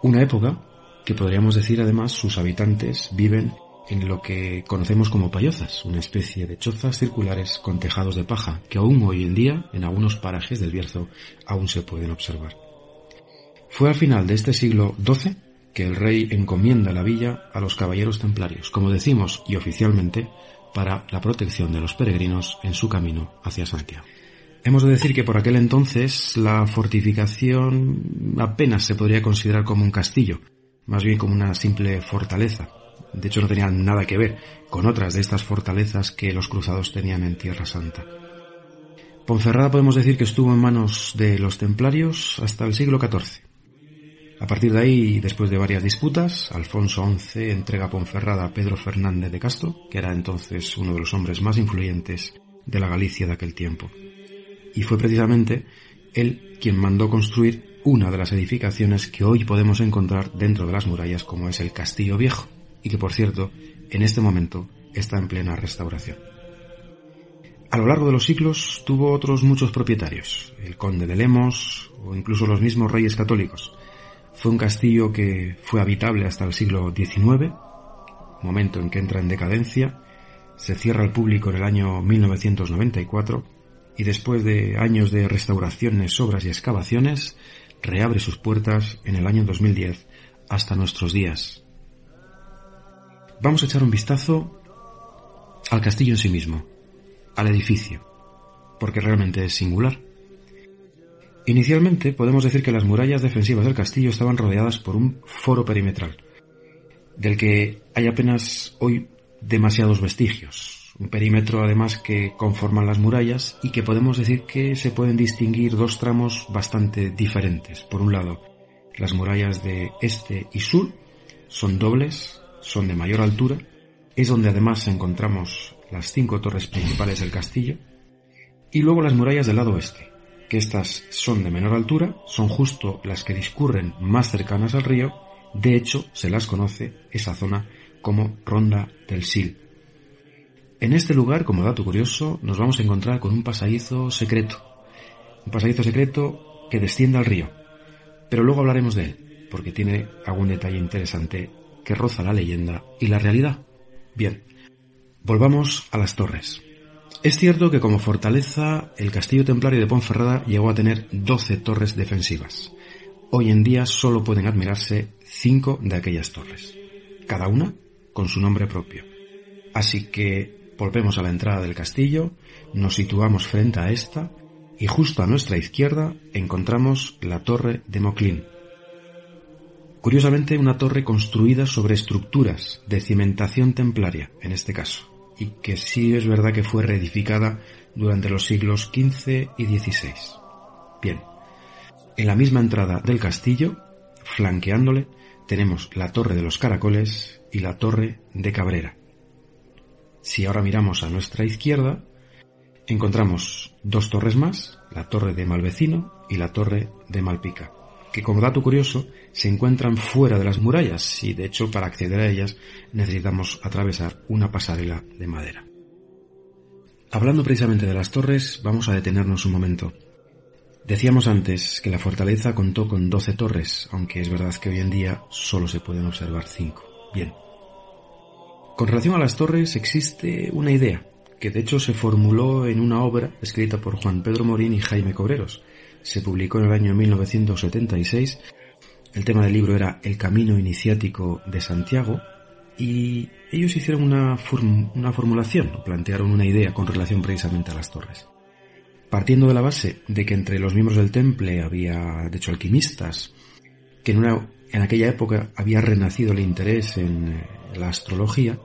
Una época que podríamos decir además sus habitantes viven en lo que conocemos como payozas, una especie de chozas circulares con tejados de paja que aún hoy en día en algunos parajes del Bierzo aún se pueden observar. Fue al final de este siglo XII que el rey encomienda la villa a los caballeros templarios, como decimos y oficialmente, para la protección de los peregrinos en su camino hacia Santiago. Hemos de decir que por aquel entonces la fortificación apenas se podría considerar como un castillo, más bien como una simple fortaleza. De hecho no tenía nada que ver con otras de estas fortalezas que los cruzados tenían en Tierra Santa. Ponferrada podemos decir que estuvo en manos de los templarios hasta el siglo XIV. A partir de ahí, después de varias disputas, Alfonso XI entrega Ponferrada a Pedro Fernández de Castro, que era entonces uno de los hombres más influyentes de la Galicia de aquel tiempo. Y fue precisamente él quien mandó construir una de las edificaciones que hoy podemos encontrar dentro de las murallas como es el Castillo Viejo, y que por cierto, en este momento está en plena restauración. A lo largo de los siglos tuvo otros muchos propietarios, el conde de Lemos o incluso los mismos reyes católicos, fue un castillo que fue habitable hasta el siglo XIX, momento en que entra en decadencia, se cierra al público en el año 1994 y después de años de restauraciones, obras y excavaciones, reabre sus puertas en el año 2010 hasta nuestros días. Vamos a echar un vistazo al castillo en sí mismo, al edificio, porque realmente es singular. Inicialmente podemos decir que las murallas defensivas del castillo estaban rodeadas por un foro perimetral, del que hay apenas hoy demasiados vestigios. Un perímetro además que conforman las murallas y que podemos decir que se pueden distinguir dos tramos bastante diferentes. Por un lado, las murallas de este y sur son dobles, son de mayor altura, es donde además encontramos las cinco torres principales del castillo, y luego las murallas del lado oeste, que estas son de menor altura, son justo las que discurren más cercanas al río, de hecho se las conoce esa zona como Ronda del Sil. En este lugar, como dato curioso, nos vamos a encontrar con un pasadizo secreto, un pasadizo secreto que desciende al río, pero luego hablaremos de él, porque tiene algún detalle interesante que roza la leyenda y la realidad. Bien, volvamos a las torres. Es cierto que como fortaleza el castillo templario de Ponferrada llegó a tener 12 torres defensivas. Hoy en día solo pueden admirarse 5 de aquellas torres, cada una con su nombre propio. Así que volvemos a la entrada del castillo, nos situamos frente a esta y justo a nuestra izquierda encontramos la torre de Moclín. Curiosamente una torre construida sobre estructuras de cimentación templaria, en este caso y que sí es verdad que fue reedificada durante los siglos XV y XVI. Bien, en la misma entrada del castillo, flanqueándole, tenemos la Torre de los Caracoles y la Torre de Cabrera. Si ahora miramos a nuestra izquierda, encontramos dos torres más, la Torre de Malvecino y la torre de Malpica, que como dato curioso se encuentran fuera de las murallas y de hecho para acceder a ellas necesitamos atravesar una pasarela de madera. Hablando precisamente de las torres, vamos a detenernos un momento. Decíamos antes que la fortaleza contó con 12 torres, aunque es verdad que hoy en día solo se pueden observar 5. Bien. Con relación a las torres existe una idea, que de hecho se formuló en una obra escrita por Juan Pedro Morín y Jaime Cobreros. Se publicó en el año 1976. El tema del libro era El Camino Iniciático de Santiago y ellos hicieron una, una formulación, plantearon una idea con relación precisamente a las torres. Partiendo de la base de que entre los miembros del temple había, de hecho, alquimistas, que en, una, en aquella época había renacido el interés en eh, la astrología,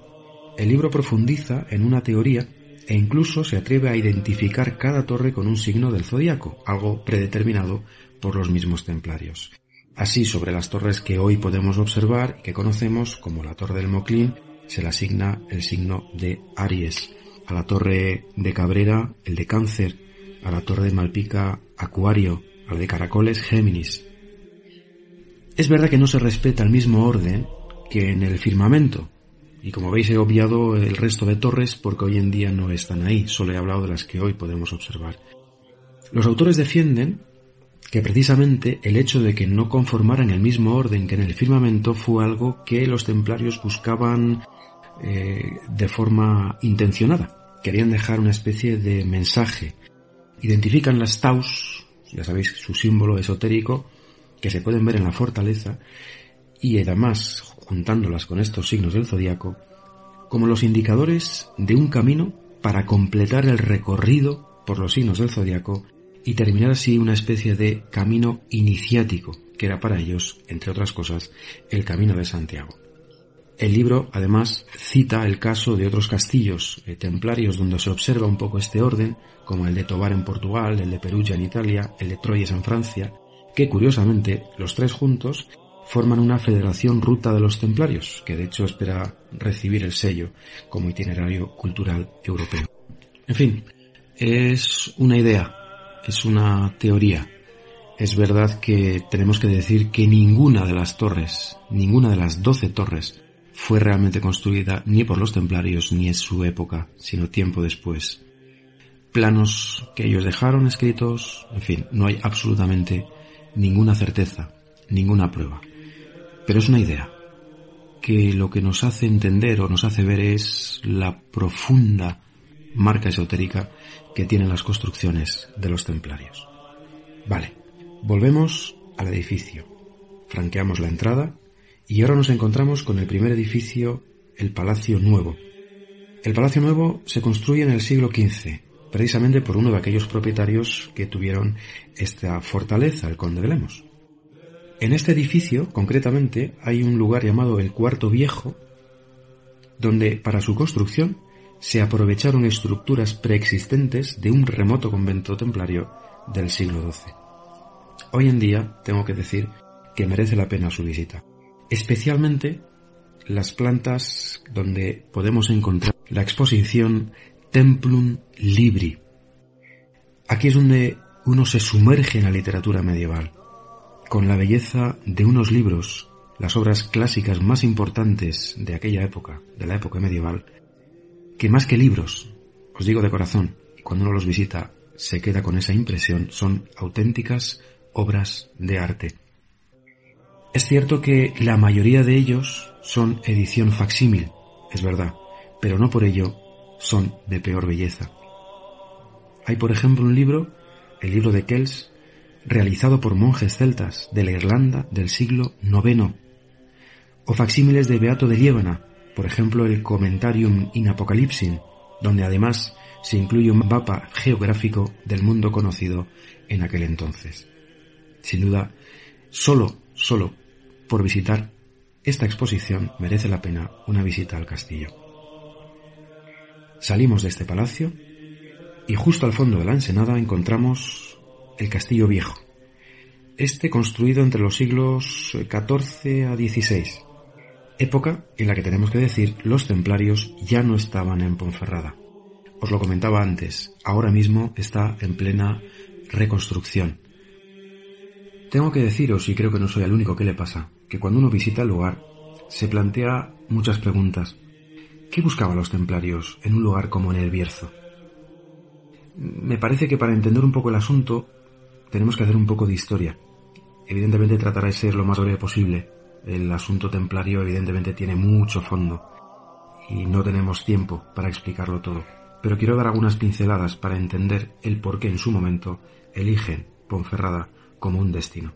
el libro profundiza en una teoría e incluso se atreve a identificar cada torre con un signo del zodiaco, algo predeterminado por los mismos templarios. Así, sobre las torres que hoy podemos observar y que conocemos como la Torre del Moclín, se le asigna el signo de Aries, a la Torre de Cabrera el de Cáncer, a la Torre de Malpica Acuario, a la de Caracoles Géminis. Es verdad que no se respeta el mismo orden que en el firmamento, y como veis he obviado el resto de torres porque hoy en día no están ahí, solo he hablado de las que hoy podemos observar. Los autores defienden que precisamente el hecho de que no conformaran el mismo orden que en el firmamento fue algo que los templarios buscaban eh, de forma intencionada. Querían dejar una especie de mensaje. Identifican las taus, ya sabéis su símbolo esotérico, que se pueden ver en la fortaleza, y además juntándolas con estos signos del zodiaco, como los indicadores de un camino para completar el recorrido por los signos del zodiaco y terminar así una especie de camino iniciático, que era para ellos, entre otras cosas, el camino de Santiago. El libro, además, cita el caso de otros castillos eh, templarios donde se observa un poco este orden, como el de Tobar en Portugal, el de Perugia en Italia, el de Troyes en Francia, que curiosamente, los tres juntos, forman una federación ruta de los templarios, que de hecho espera recibir el sello como itinerario cultural europeo. En fin, es una idea, es una teoría. Es verdad que tenemos que decir que ninguna de las torres, ninguna de las doce torres, fue realmente construida ni por los templarios ni en su época, sino tiempo después. Planos que ellos dejaron escritos, en fin, no hay absolutamente ninguna certeza, ninguna prueba. Pero es una idea que lo que nos hace entender o nos hace ver es la profunda marca esotérica que tienen las construcciones de los templarios. Vale, volvemos al edificio. Franqueamos la entrada y ahora nos encontramos con el primer edificio, el Palacio Nuevo. El Palacio Nuevo se construye en el siglo XV, precisamente por uno de aquellos propietarios que tuvieron esta fortaleza, el Conde de Lemos. En este edificio, concretamente, hay un lugar llamado el Cuarto Viejo, donde para su construcción se aprovecharon estructuras preexistentes de un remoto convento templario del siglo XII. Hoy en día tengo que decir que merece la pena su visita, especialmente las plantas donde podemos encontrar la exposición Templum Libri. Aquí es donde uno se sumerge en la literatura medieval con la belleza de unos libros, las obras clásicas más importantes de aquella época, de la época medieval, que más que libros, os digo de corazón, cuando uno los visita se queda con esa impresión, son auténticas obras de arte. Es cierto que la mayoría de ellos son edición facsímil, es verdad, pero no por ello son de peor belleza. Hay, por ejemplo, un libro, el libro de Kells, realizado por monjes celtas de la Irlanda del siglo IX, o facsímiles de Beato de Liébana, por ejemplo el Commentarium in Apocalypsin, donde además se incluye un mapa geográfico del mundo conocido en aquel entonces. Sin duda, solo, solo por visitar esta exposición merece la pena una visita al castillo. Salimos de este palacio y justo al fondo de la ensenada encontramos el Castillo Viejo. Este construido entre los siglos XIV a XVI, época en la que tenemos que decir los templarios ya no estaban en Ponferrada. Os lo comentaba antes, ahora mismo está en plena reconstrucción. Tengo que deciros, y creo que no soy el único que le pasa, que cuando uno visita el lugar, se plantea muchas preguntas. ¿Qué buscaban los templarios en un lugar como en el Bierzo? Me parece que para entender un poco el asunto tenemos que hacer un poco de historia. Evidentemente tratará de ser lo más breve posible. El asunto templario evidentemente tiene mucho fondo y no tenemos tiempo para explicarlo todo. Pero quiero dar algunas pinceladas para entender el por qué en su momento eligen Ponferrada como un destino.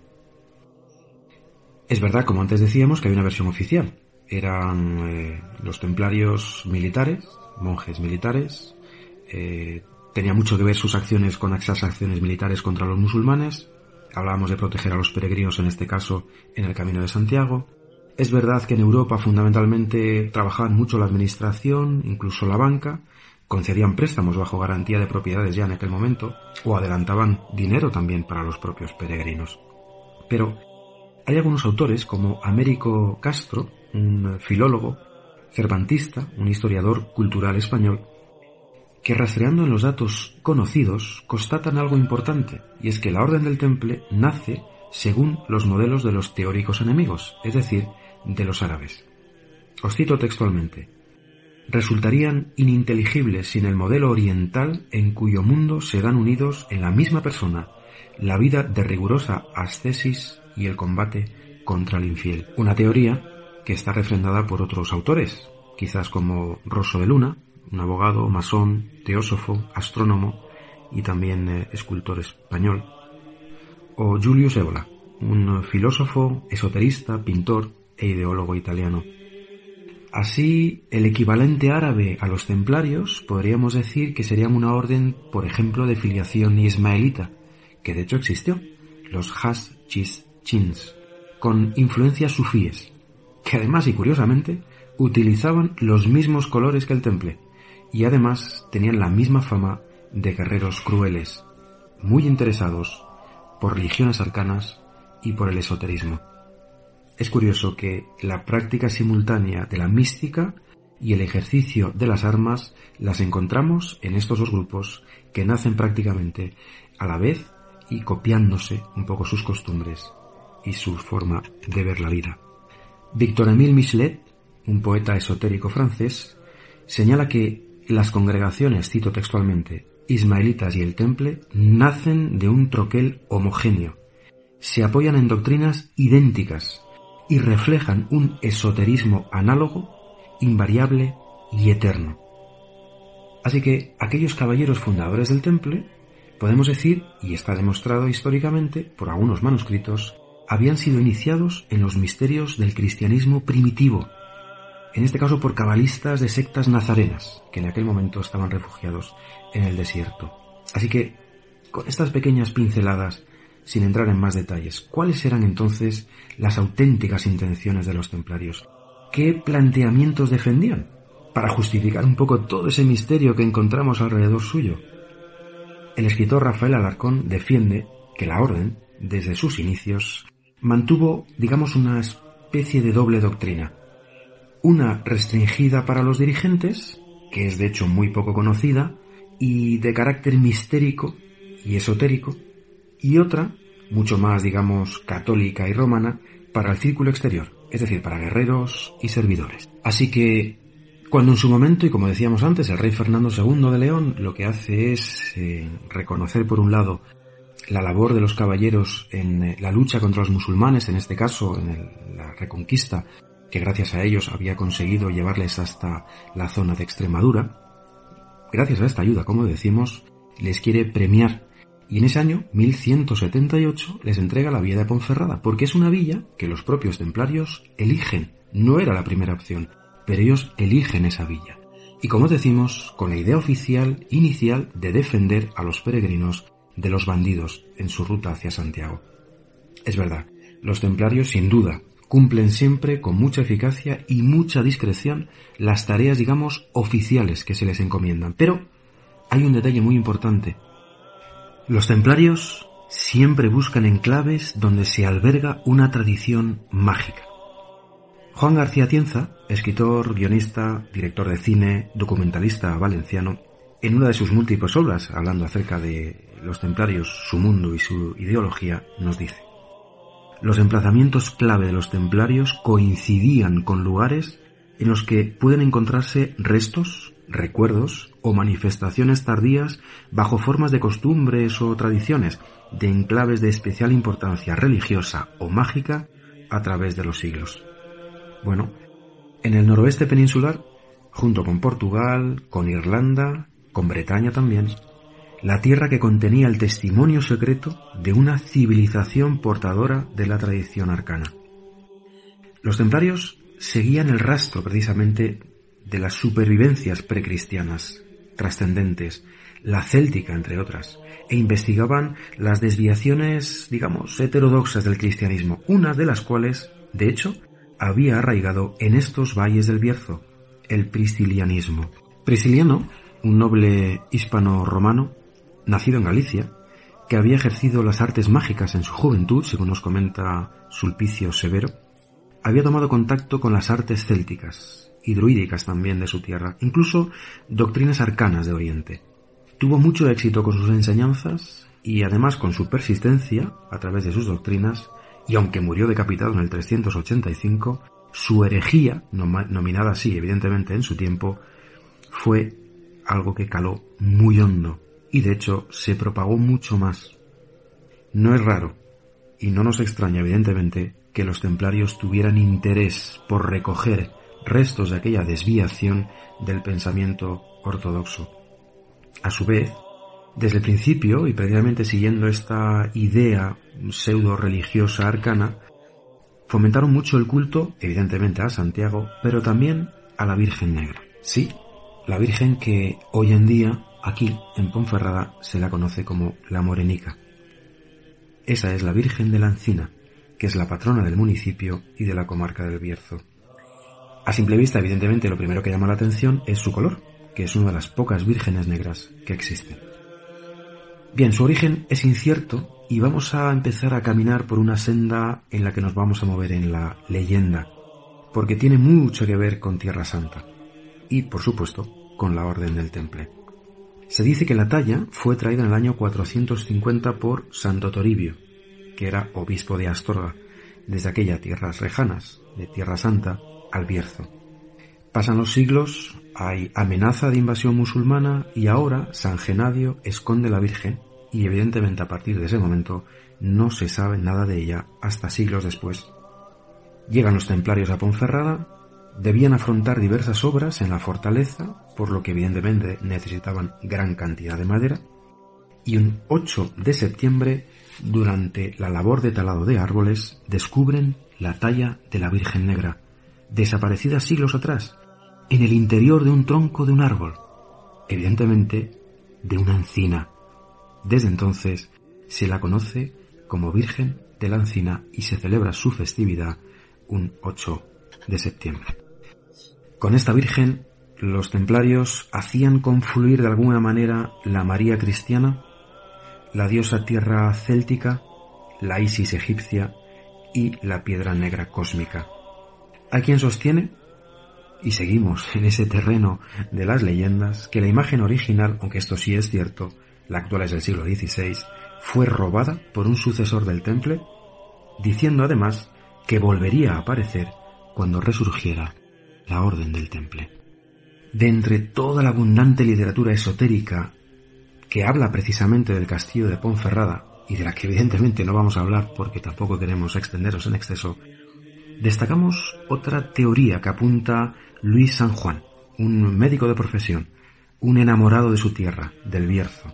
Es verdad, como antes decíamos, que hay una versión oficial. Eran eh, los templarios militares, monjes militares, eh, tenía mucho que ver sus acciones con esas acciones militares contra los musulmanes, hablábamos de proteger a los peregrinos en este caso en el Camino de Santiago. Es verdad que en Europa fundamentalmente trabajaban mucho la administración, incluso la banca, concedían préstamos bajo garantía de propiedades ya en aquel momento, o adelantaban dinero también para los propios peregrinos. Pero hay algunos autores, como Américo Castro, un filólogo, cervantista, un historiador cultural español, que rastreando en los datos conocidos constatan algo importante, y es que la Orden del Temple nace según los modelos de los teóricos enemigos, es decir, de los árabes. Os cito textualmente resultarían ininteligibles sin el modelo oriental en cuyo mundo se dan unidos en la misma persona la vida de rigurosa ascesis y el combate contra el infiel. Una teoría que está refrendada por otros autores, quizás como Rosso de Luna, un abogado, masón, teósofo, astrónomo y también eh, escultor español, o Julius Evola, un filósofo, esoterista, pintor e ideólogo italiano. Así, el equivalente árabe a los templarios podríamos decir que serían una orden, por ejemplo, de filiación ismaelita, que de hecho existió, los Has Chis Chins, con influencias sufíes, que además y curiosamente utilizaban los mismos colores que el temple, y además tenían la misma fama de guerreros crueles, muy interesados por religiones arcanas y por el esoterismo. Es curioso que la práctica simultánea de la mística y el ejercicio de las armas las encontramos en estos dos grupos que nacen prácticamente a la vez y copiándose un poco sus costumbres y su forma de ver la vida. Victor Emile Michelet, un poeta esotérico francés, señala que las congregaciones, cito textualmente, ismaelitas y el temple, nacen de un troquel homogéneo, se apoyan en doctrinas idénticas y reflejan un esoterismo análogo, invariable y eterno. Así que aquellos caballeros fundadores del temple, podemos decir, y está demostrado históricamente por algunos manuscritos, habían sido iniciados en los misterios del cristianismo primitivo, en este caso por cabalistas de sectas nazarenas, que en aquel momento estaban refugiados en el desierto. Así que, con estas pequeñas pinceladas sin entrar en más detalles, ¿cuáles eran entonces las auténticas intenciones de los templarios? ¿Qué planteamientos defendían para justificar un poco todo ese misterio que encontramos alrededor suyo? El escritor Rafael Alarcón defiende que la orden, desde sus inicios, mantuvo, digamos, una especie de doble doctrina. Una restringida para los dirigentes, que es de hecho muy poco conocida, y de carácter mistérico y esotérico, y otra, mucho más, digamos, católica y romana, para el círculo exterior, es decir, para guerreros y servidores. Así que, cuando en su momento, y como decíamos antes, el rey Fernando II de León lo que hace es eh, reconocer, por un lado, la labor de los caballeros en eh, la lucha contra los musulmanes, en este caso en la reconquista, que gracias a ellos había conseguido llevarles hasta la zona de Extremadura, gracias a esta ayuda, como decimos, les quiere premiar y en ese año, 1178, les entrega la villa de Ponferrada, porque es una villa que los propios templarios eligen. No era la primera opción, pero ellos eligen esa villa. Y como decimos, con la idea oficial inicial de defender a los peregrinos de los bandidos en su ruta hacia Santiago. Es verdad, los templarios sin duda cumplen siempre con mucha eficacia y mucha discreción las tareas, digamos, oficiales que se les encomiendan. Pero hay un detalle muy importante los templarios siempre buscan enclaves donde se alberga una tradición mágica. Juan García Tienza, escritor, guionista, director de cine, documentalista valenciano, en una de sus múltiples obras, hablando acerca de los templarios, su mundo y su ideología, nos dice, los emplazamientos clave de los templarios coincidían con lugares en los que pueden encontrarse restos, recuerdos o manifestaciones tardías bajo formas de costumbres o tradiciones de enclaves de especial importancia religiosa o mágica a través de los siglos. Bueno, en el noroeste peninsular, junto con Portugal, con Irlanda, con Bretaña también, la tierra que contenía el testimonio secreto de una civilización portadora de la tradición arcana. Los templarios seguían el rastro precisamente de las supervivencias precristianas, trascendentes, la céltica entre otras, e investigaban las desviaciones, digamos, heterodoxas del cristianismo, una de las cuales, de hecho, había arraigado en estos valles del Bierzo, el priscilianismo. Prisciliano, un noble hispano-romano, nacido en Galicia, que había ejercido las artes mágicas en su juventud, según nos comenta Sulpicio Severo, había tomado contacto con las artes célticas y druídicas también de su tierra, incluso doctrinas arcanas de Oriente. Tuvo mucho éxito con sus enseñanzas y además con su persistencia a través de sus doctrinas, y aunque murió decapitado en el 385, su herejía, nominada así evidentemente en su tiempo, fue algo que caló muy hondo y de hecho se propagó mucho más. No es raro, y no nos extraña evidentemente, que los templarios tuvieran interés por recoger restos de aquella desviación del pensamiento ortodoxo. A su vez, desde el principio, y previamente siguiendo esta idea pseudo religiosa arcana, fomentaron mucho el culto, evidentemente a Santiago, pero también a la Virgen Negra. Sí, la Virgen que hoy en día Aquí, en Ponferrada, se la conoce como la Morenica. Esa es la Virgen de la Encina, que es la patrona del municipio y de la comarca del Bierzo. A simple vista, evidentemente, lo primero que llama la atención es su color, que es una de las pocas vírgenes negras que existen. Bien, su origen es incierto y vamos a empezar a caminar por una senda en la que nos vamos a mover en la leyenda, porque tiene mucho que ver con Tierra Santa y, por supuesto, con la Orden del Temple. Se dice que la talla fue traída en el año 450 por Santo Toribio, que era obispo de Astorga, desde aquellas tierras lejanas, de Tierra Santa, al Bierzo. Pasan los siglos, hay amenaza de invasión musulmana y ahora San Genadio esconde la Virgen y evidentemente a partir de ese momento no se sabe nada de ella hasta siglos después. Llegan los templarios a Ponferrada Debían afrontar diversas obras en la fortaleza, por lo que evidentemente necesitaban gran cantidad de madera, y un 8 de septiembre, durante la labor de talado de árboles, descubren la talla de la Virgen Negra, desaparecida siglos atrás, en el interior de un tronco de un árbol, evidentemente de una encina. Desde entonces se la conoce como Virgen de la Encina y se celebra su festividad un 8 de septiembre. Con esta Virgen, los templarios hacían confluir de alguna manera la María cristiana, la diosa tierra céltica, la Isis egipcia y la piedra negra cósmica. Hay quien sostiene, y seguimos en ese terreno de las leyendas, que la imagen original, aunque esto sí es cierto, la actual es del siglo XVI, fue robada por un sucesor del temple, diciendo además que volvería a aparecer cuando resurgiera la Orden del Temple. De entre toda la abundante literatura esotérica que habla precisamente del castillo de Ponferrada, y de la que evidentemente no vamos a hablar porque tampoco queremos extenderos en exceso, destacamos otra teoría que apunta Luis San Juan, un médico de profesión, un enamorado de su tierra, del Bierzo.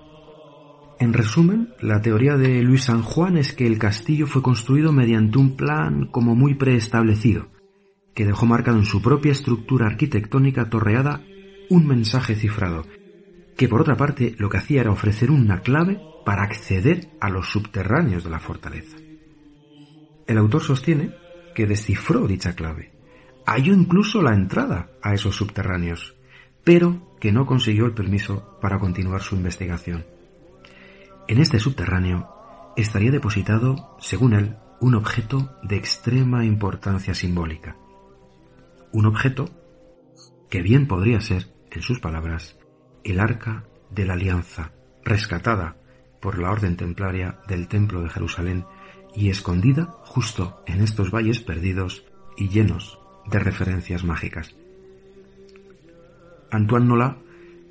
En resumen, la teoría de Luis San Juan es que el castillo fue construido mediante un plan como muy preestablecido, que dejó marcado en su propia estructura arquitectónica torreada un mensaje cifrado, que por otra parte lo que hacía era ofrecer una clave para acceder a los subterráneos de la fortaleza. El autor sostiene que descifró dicha clave, halló incluso la entrada a esos subterráneos, pero que no consiguió el permiso para continuar su investigación. En este subterráneo estaría depositado, según él, un objeto de extrema importancia simbólica, un objeto que bien podría ser, en sus palabras, el arca de la alianza, rescatada por la orden templaria del Templo de Jerusalén y escondida justo en estos valles perdidos y llenos de referencias mágicas. Antoine Nola,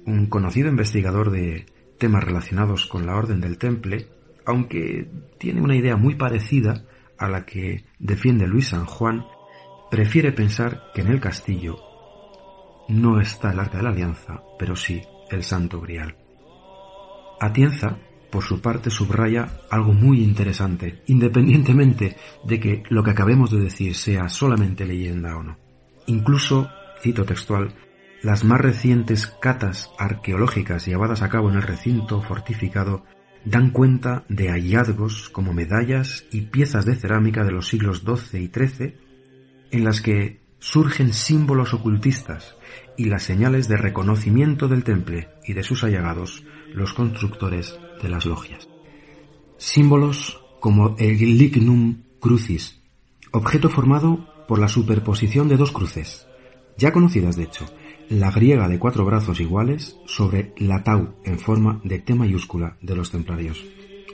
un conocido investigador de temas relacionados con la Orden del Temple, aunque tiene una idea muy parecida a la que defiende Luis San Juan, prefiere pensar que en el castillo no está el Arca de la Alianza, pero sí el Santo Grial. Atienza, por su parte, subraya algo muy interesante, independientemente de que lo que acabemos de decir sea solamente leyenda o no. Incluso, cito textual, las más recientes catas arqueológicas llevadas a cabo en el recinto fortificado dan cuenta de hallazgos como medallas y piezas de cerámica de los siglos XII y XIII en las que surgen símbolos ocultistas y las señales de reconocimiento del temple y de sus allegados, los constructores de las logias. Símbolos como el lignum crucis, objeto formado por la superposición de dos cruces, ya conocidas de hecho, la griega de cuatro brazos iguales sobre la tau en forma de T mayúscula de los templarios.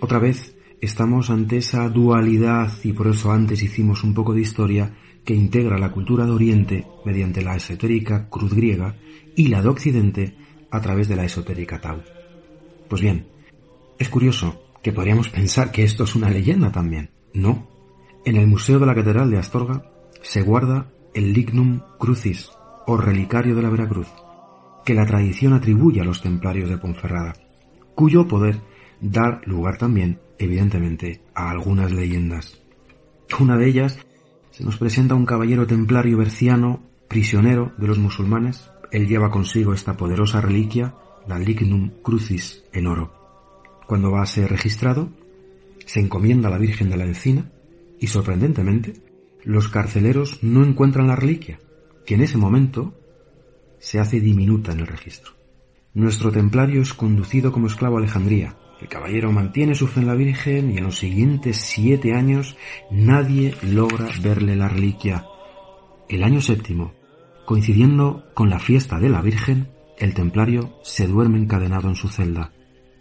Otra vez estamos ante esa dualidad y por eso antes hicimos un poco de historia que integra la cultura de Oriente mediante la esotérica cruz griega y la de Occidente a través de la esotérica tau. Pues bien, es curioso que podríamos pensar que esto es una leyenda también. No. En el Museo de la Catedral de Astorga se guarda el Lignum Crucis, o relicario de la Veracruz, que la tradición atribuye a los templarios de Ponferrada, cuyo poder da lugar también, evidentemente, a algunas leyendas. Una de ellas se nos presenta un caballero templario berciano, prisionero de los musulmanes. Él lleva consigo esta poderosa reliquia, la Lignum Crucis, en oro. Cuando va a ser registrado, se encomienda a la Virgen de la Encina y, sorprendentemente, los carceleros no encuentran la reliquia, que en ese momento se hace diminuta en el registro. Nuestro templario es conducido como esclavo a Alejandría. El caballero mantiene su fe en la Virgen y en los siguientes siete años nadie logra verle la reliquia. El año séptimo, coincidiendo con la fiesta de la Virgen, el templario se duerme encadenado en su celda.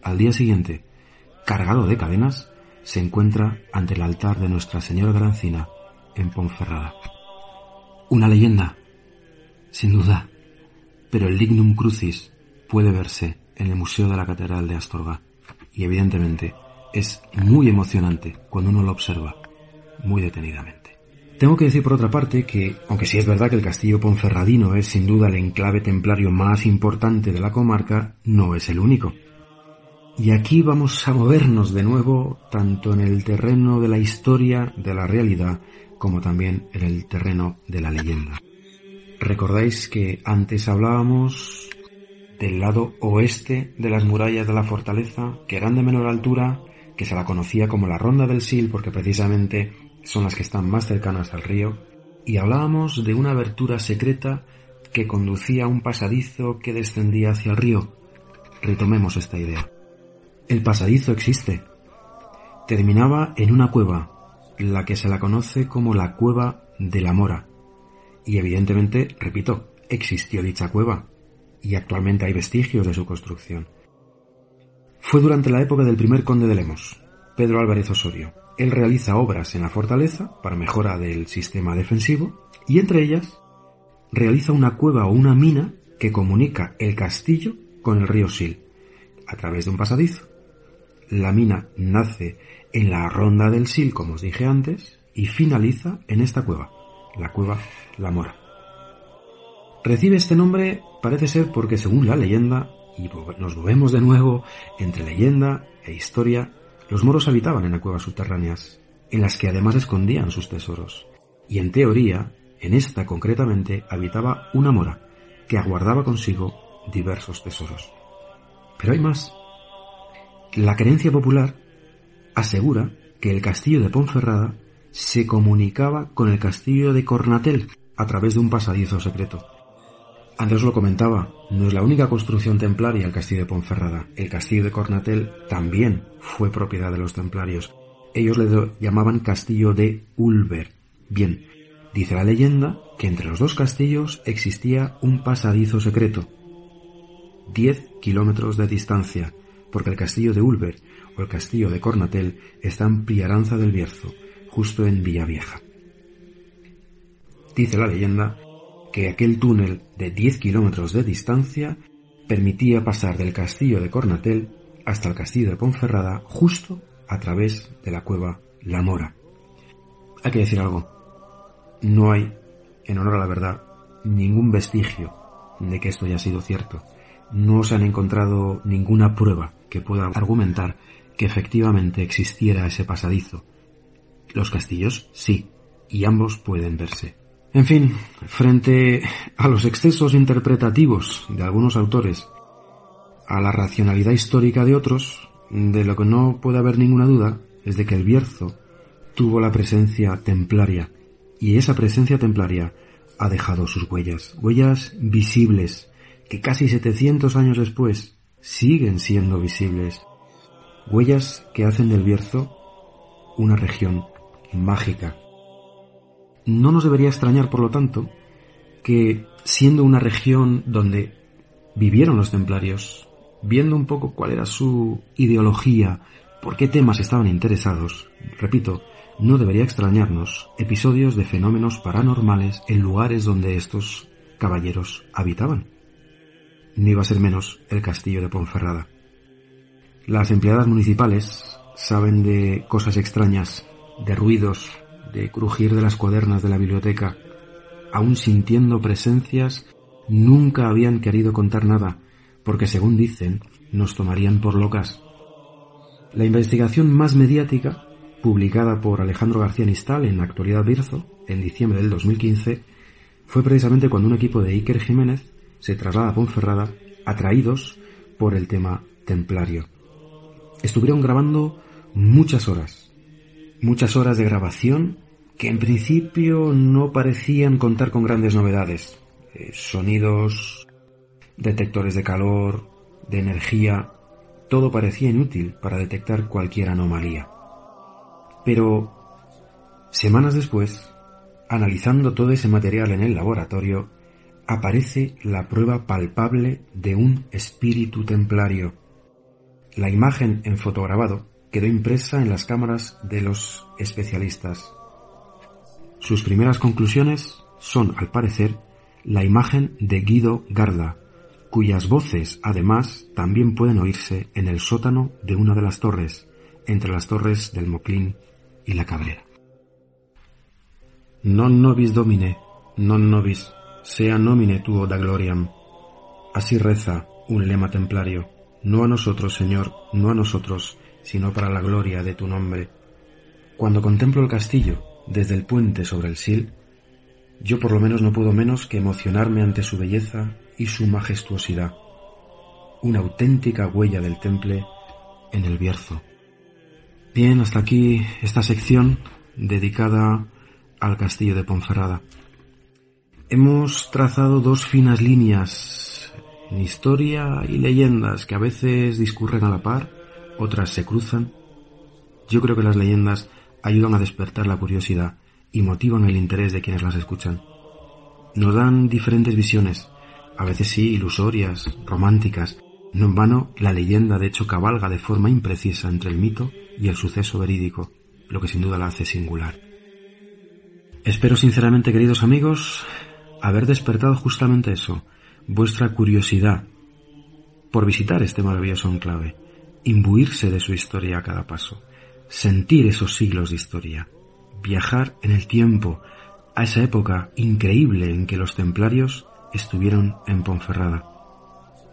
Al día siguiente, cargado de cadenas, se encuentra ante el altar de Nuestra Señora de en Ponferrada. Una leyenda sin duda, pero el Lignum Crucis puede verse en el Museo de la Catedral de Astorga y evidentemente es muy emocionante cuando uno lo observa muy detenidamente. Tengo que decir por otra parte que, aunque sí es verdad que el castillo ponferradino es sin duda el enclave templario más importante de la comarca, no es el único. Y aquí vamos a movernos de nuevo tanto en el terreno de la historia, de la realidad, como también en el terreno de la leyenda. Recordáis que antes hablábamos del lado oeste de las murallas de la fortaleza, que eran de menor altura, que se la conocía como la Ronda del Sil porque precisamente son las que están más cercanas al río, y hablábamos de una abertura secreta que conducía a un pasadizo que descendía hacia el río. Retomemos esta idea. El pasadizo existe. Terminaba en una cueva, la que se la conoce como la cueva de la mora, y evidentemente, repito, existió dicha cueva y actualmente hay vestigios de su construcción. Fue durante la época del primer conde de Lemos, Pedro Álvarez Osorio. Él realiza obras en la fortaleza para mejora del sistema defensivo y entre ellas realiza una cueva o una mina que comunica el castillo con el río Sil a través de un pasadizo. La mina nace en la ronda del Sil, como os dije antes, y finaliza en esta cueva, la cueva La Mora. Recibe este nombre parece ser porque según la leyenda, y nos movemos de nuevo entre leyenda e historia, los moros habitaban en las cuevas subterráneas, en las que además escondían sus tesoros. Y en teoría, en esta concretamente, habitaba una mora, que aguardaba consigo diversos tesoros. Pero hay más. La creencia popular asegura que el castillo de Ponferrada se comunicaba con el castillo de Cornatel a través de un pasadizo secreto. Antes lo comentaba, no es la única construcción templaria el castillo de Ponferrada. El castillo de Cornatel también fue propiedad de los templarios. Ellos le llamaban castillo de Ulver. Bien, dice la leyenda que entre los dos castillos existía un pasadizo secreto. Diez kilómetros de distancia, porque el castillo de Ulver o el castillo de Cornatel está en Priaranza del Bierzo, justo en Villavieja. Dice la leyenda que aquel túnel de 10 kilómetros de distancia permitía pasar del castillo de Cornatel hasta el castillo de Ponferrada justo a través de la cueva La Mora. Hay que decir algo. No hay, en honor a la verdad, ningún vestigio de que esto haya sido cierto. No se han encontrado ninguna prueba que pueda argumentar que efectivamente existiera ese pasadizo. Los castillos sí, y ambos pueden verse. En fin, frente a los excesos interpretativos de algunos autores, a la racionalidad histórica de otros, de lo que no puede haber ninguna duda es de que el Bierzo tuvo la presencia templaria, y esa presencia templaria ha dejado sus huellas, huellas visibles, que casi 700 años después siguen siendo visibles, huellas que hacen del Bierzo una región mágica. No nos debería extrañar, por lo tanto, que siendo una región donde vivieron los templarios, viendo un poco cuál era su ideología, por qué temas estaban interesados, repito, no debería extrañarnos episodios de fenómenos paranormales en lugares donde estos caballeros habitaban. No iba a ser menos el castillo de Ponferrada. Las empleadas municipales saben de cosas extrañas, de ruidos, crujir de las cuadernas de la biblioteca. Aún sintiendo presencias, nunca habían querido contar nada, porque según dicen, nos tomarían por locas. La investigación más mediática publicada por Alejandro García Nistal en Actualidad Birzo en diciembre del 2015, fue precisamente cuando un equipo de Iker Jiménez se traslada a Ponferrada atraídos por el tema templario. Estuvieron grabando muchas horas, muchas horas de grabación que en principio no parecían contar con grandes novedades. Eh, sonidos, detectores de calor, de energía, todo parecía inútil para detectar cualquier anomalía. Pero semanas después, analizando todo ese material en el laboratorio, aparece la prueba palpable de un espíritu templario. La imagen en fotograbado quedó impresa en las cámaras de los especialistas. Sus primeras conclusiones son, al parecer, la imagen de Guido Garda, cuyas voces, además, también pueden oírse en el sótano de una de las torres, entre las torres del Moclín y la cabrera. Non nobis domine, non nobis, sea nomine tuo da gloriam. Así reza un lema templario, no a nosotros, Señor, no a nosotros, sino para la gloria de tu nombre. Cuando contemplo el castillo desde el puente sobre el Sil, yo por lo menos no puedo menos que emocionarme ante su belleza y su majestuosidad. Una auténtica huella del temple en el Bierzo. Bien, hasta aquí esta sección dedicada al castillo de Ponferrada. Hemos trazado dos finas líneas en historia y leyendas que a veces discurren a la par, otras se cruzan. Yo creo que las leyendas ayudan a despertar la curiosidad y motivan el interés de quienes las escuchan. Nos dan diferentes visiones, a veces sí ilusorias, románticas, no en vano, la leyenda de hecho cabalga de forma imprecisa entre el mito y el suceso verídico, lo que sin duda la hace singular. Espero sinceramente, queridos amigos, haber despertado justamente eso, vuestra curiosidad por visitar este maravilloso enclave, imbuirse de su historia a cada paso, sentir esos siglos de historia, viajar en el tiempo a esa época increíble en que los templarios estuvieron en Ponferrada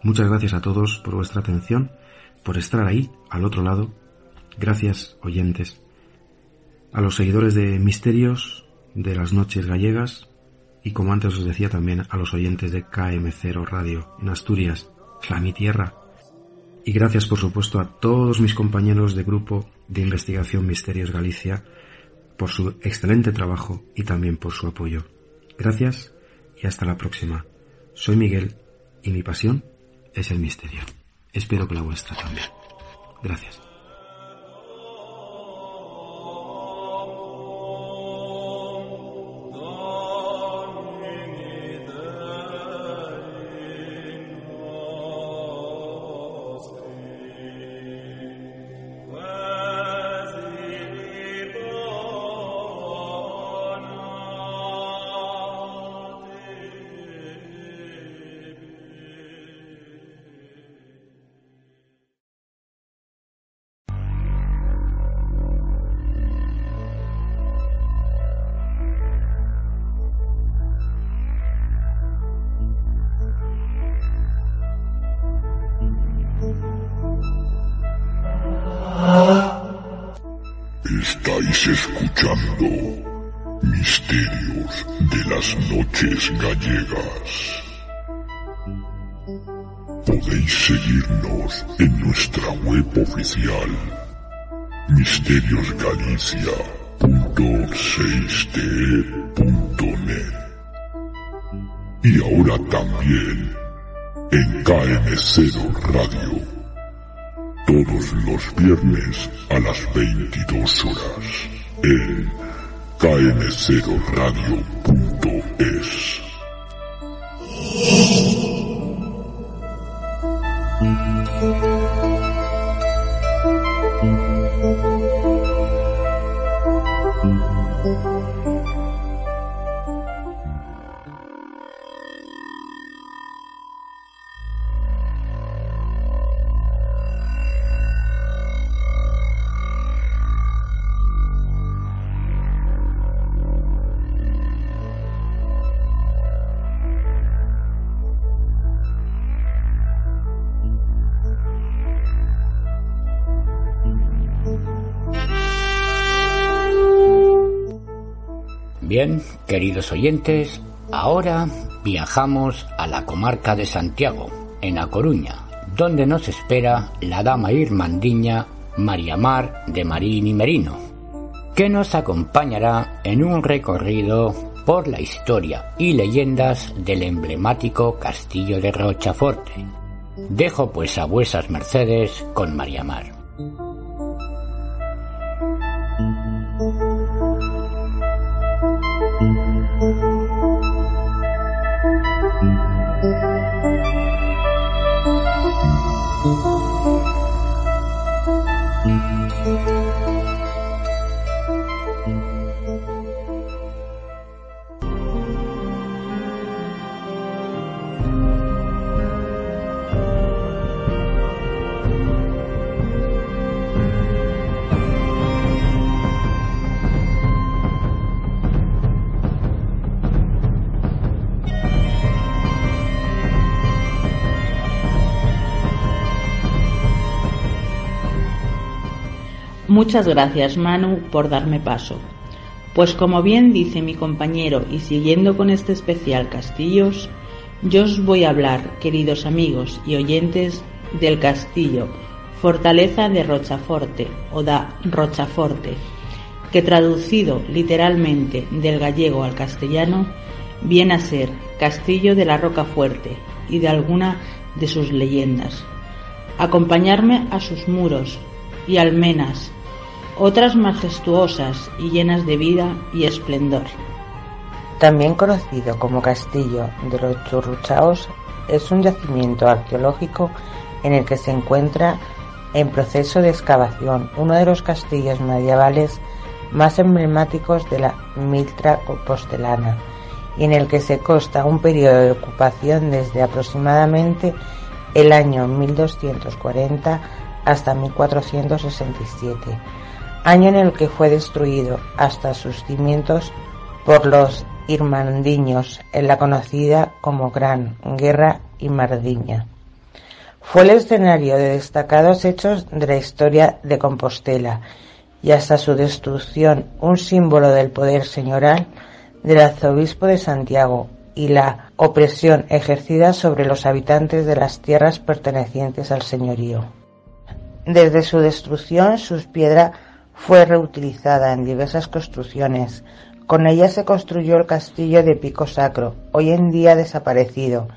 Muchas gracias a todos por vuestra atención, por estar ahí, al otro lado. Gracias, oyentes. A los seguidores de Misterios, de las Noches Gallegas, y como antes os decía también a los oyentes de KM0 Radio en Asturias, la mi tierra. Y gracias por supuesto a todos mis compañeros de grupo de investigación Misterios Galicia por su excelente trabajo y también por su apoyo. Gracias y hasta la próxima. Soy Miguel y mi pasión es el misterio. Espero que la vuestra también. Gracias. Web oficial misteriosgalicia.6te.net y ahora también en KM0 Radio todos los viernes a las 22 horas en km0radio.es. Bien, queridos oyentes, ahora viajamos a la comarca de Santiago, en A Coruña, donde nos espera la dama irmandiña María Mar de Marín y Merino, que nos acompañará en un recorrido por la historia y leyendas del emblemático castillo de Rochaforte. Dejo pues a vuesas mercedes con María Mar. Muchas gracias, Manu, por darme paso. Pues como bien dice mi compañero y siguiendo con este especial Castillos, yo os voy a hablar, queridos amigos y oyentes, del castillo Fortaleza de Rochaforte o da Rochaforte, que traducido literalmente del gallego al castellano viene a ser Castillo de la Roca Fuerte y de alguna de sus leyendas. Acompañarme a sus muros y almenas otras majestuosas y llenas de vida y esplendor. También conocido como Castillo de los Churruchaos, es un yacimiento arqueológico en el que se encuentra en proceso de excavación uno de los castillos medievales más emblemáticos de la Miltra compostelana y en el que se consta un periodo de ocupación desde aproximadamente el año 1240 hasta 1467 año en el que fue destruido hasta sus cimientos por los irmandiños en la conocida como Gran Guerra Irmandiña. Fue el escenario de destacados hechos de la historia de Compostela y hasta su destrucción un símbolo del poder señoral del arzobispo de Santiago y la opresión ejercida sobre los habitantes de las tierras pertenecientes al señorío. Desde su destrucción sus piedras fue reutilizada en diversas construcciones. Con ella se construyó el castillo de Pico Sacro, hoy en día desaparecido,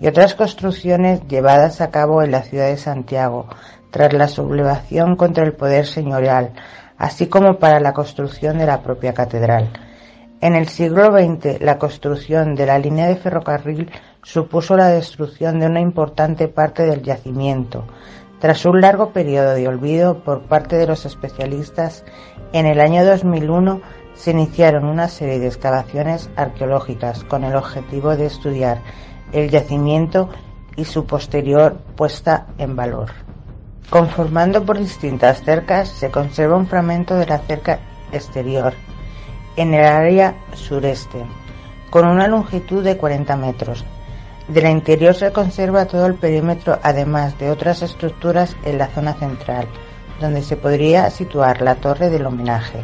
y otras construcciones llevadas a cabo en la ciudad de Santiago, tras la sublevación contra el poder señorial, así como para la construcción de la propia catedral. En el siglo XX, la construcción de la línea de ferrocarril supuso la destrucción de una importante parte del yacimiento, tras un largo periodo de olvido por parte de los especialistas, en el año 2001 se iniciaron una serie de excavaciones arqueológicas con el objetivo de estudiar el yacimiento y su posterior puesta en valor. Conformando por distintas cercas se conserva un fragmento de la cerca exterior en el área sureste, con una longitud de 40 metros, de la interior se conserva todo el perímetro, además de otras estructuras en la zona central, donde se podría situar la torre del homenaje,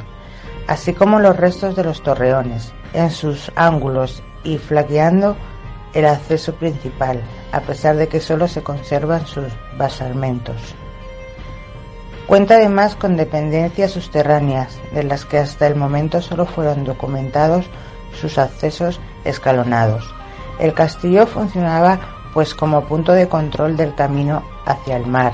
así como los restos de los torreones, en sus ángulos y flaqueando el acceso principal, a pesar de que solo se conservan sus basalmentos. Cuenta además con dependencias subterráneas, de las que hasta el momento solo fueron documentados sus accesos escalonados. El castillo funcionaba pues como punto de control del camino hacia el mar,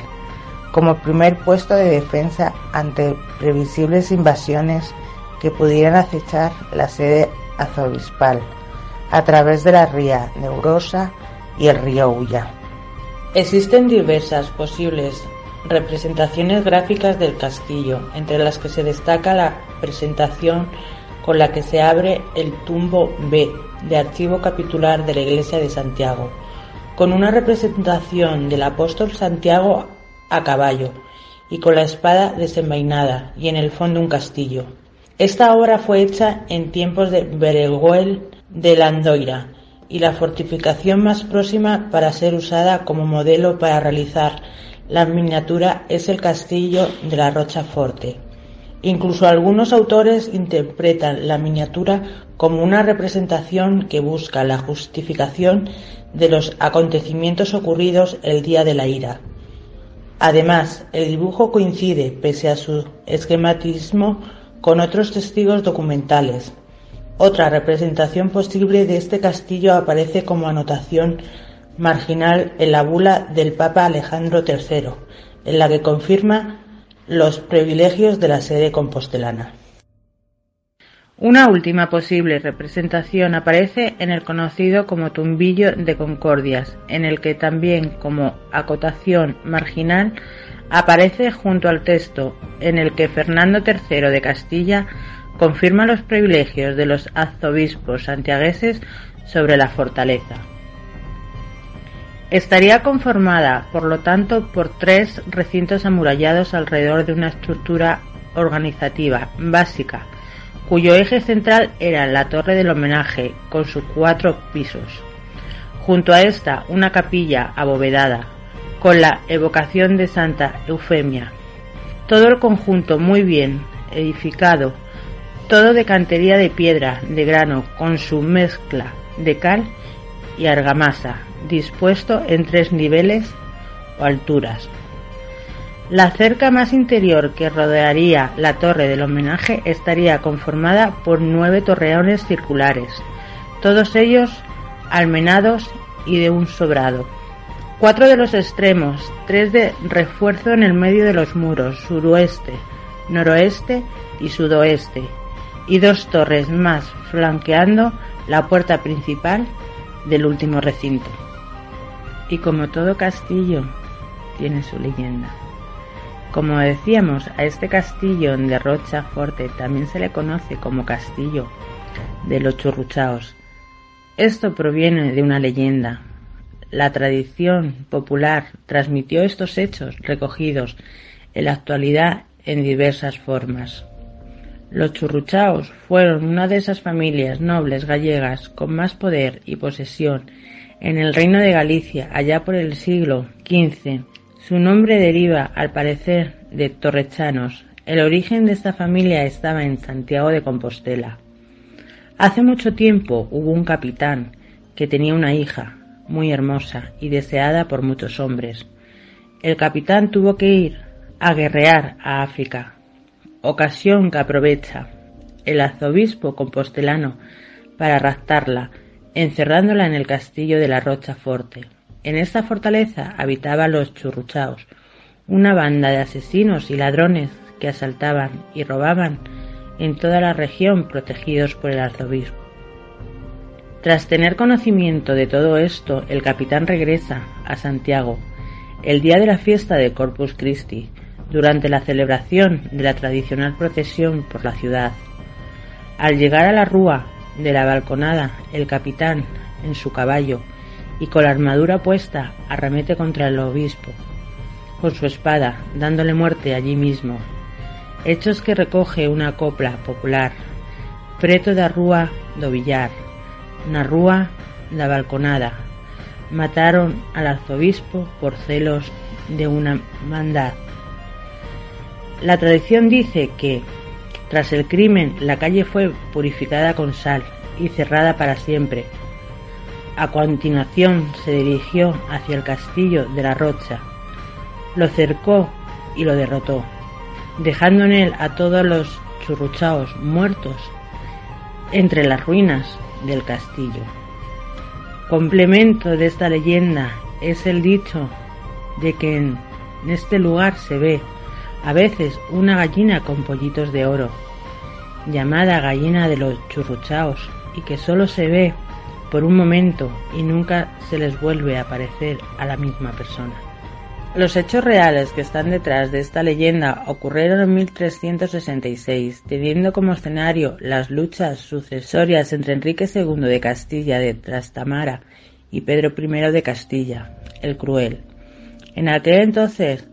como primer puesto de defensa ante previsibles invasiones que pudieran acechar la sede arzobispal a través de la ría Neurosa y el río Ulla. Existen diversas posibles representaciones gráficas del castillo, entre las que se destaca la presentación con la que se abre el tumbo B de archivo capitular de la iglesia de Santiago, con una representación del apóstol Santiago a caballo y con la espada desenvainada y en el fondo un castillo. Esta obra fue hecha en tiempos de Berenguel de Landoira y la fortificación más próxima para ser usada como modelo para realizar la miniatura es el castillo de la Rocha Forte. Incluso algunos autores interpretan la miniatura como una representación que busca la justificación de los acontecimientos ocurridos el día de la ira. Además, el dibujo coincide, pese a su esquematismo, con otros testigos documentales. Otra representación posible de este castillo aparece como anotación marginal en la bula del Papa Alejandro III, en la que confirma los privilegios de la sede compostelana. Una última posible representación aparece en el conocido como tumbillo de Concordias, en el que también como acotación marginal aparece junto al texto en el que Fernando III de Castilla confirma los privilegios de los arzobispos santiagueses sobre la fortaleza. Estaría conformada, por lo tanto, por tres recintos amurallados alrededor de una estructura organizativa básica, cuyo eje central era la torre del homenaje, con sus cuatro pisos. Junto a esta, una capilla abovedada, con la evocación de Santa Eufemia. Todo el conjunto muy bien edificado, todo de cantería de piedra, de grano, con su mezcla de cal y argamasa, dispuesto en tres niveles o alturas. La cerca más interior que rodearía la torre del homenaje estaría conformada por nueve torreones circulares, todos ellos almenados y de un sobrado. Cuatro de los extremos, tres de refuerzo en el medio de los muros, suroeste, noroeste y sudoeste, y dos torres más flanqueando la puerta principal del último recinto. Y como todo castillo, tiene su leyenda. Como decíamos, a este castillo de Rocha Forte también se le conoce como castillo de los churruchaos. Esto proviene de una leyenda. La tradición popular transmitió estos hechos recogidos en la actualidad en diversas formas. Los churruchaos fueron una de esas familias nobles gallegas con más poder y posesión en el reino de Galicia allá por el siglo XV. Su nombre deriva, al parecer, de torrechanos. El origen de esta familia estaba en Santiago de Compostela. Hace mucho tiempo hubo un capitán que tenía una hija muy hermosa y deseada por muchos hombres. El capitán tuvo que ir a guerrear a África ocasión que aprovecha el arzobispo compostelano para raptarla, encerrándola en el castillo de la Rocha Forte. En esta fortaleza habitaban los churruchaos, una banda de asesinos y ladrones que asaltaban y robaban en toda la región protegidos por el arzobispo. Tras tener conocimiento de todo esto, el capitán regresa a Santiago el día de la fiesta de Corpus Christi, durante la celebración de la tradicional procesión por la ciudad. Al llegar a la rúa de la balconada, el capitán, en su caballo y con la armadura puesta, arremete contra el obispo, con su espada, dándole muerte allí mismo. Hechos que recoge una copla popular, preto da rúa do billar, na rúa da balconada. Mataron al arzobispo por celos de una mandad La tradición dice que, tras el crimen, la calle fue purificada con sal y cerrada para siempre. A continuación se dirigió hacia el castillo de la Rocha, lo cercó y lo derrotó, dejando en él a todos los churruchaos muertos entre las ruinas del castillo. Complemento de esta leyenda es el dicho de que en este lugar se ve a veces una gallina con pollitos de oro, llamada gallina de los churruchaos, y que solo se ve por un momento y nunca se les vuelve a aparecer a la misma persona. Los hechos reales que están detrás de esta leyenda ocurrieron en 1366, teniendo como escenario las luchas sucesorias entre Enrique II de Castilla de Trastamara y Pedro I de Castilla, el Cruel. En aquel entonces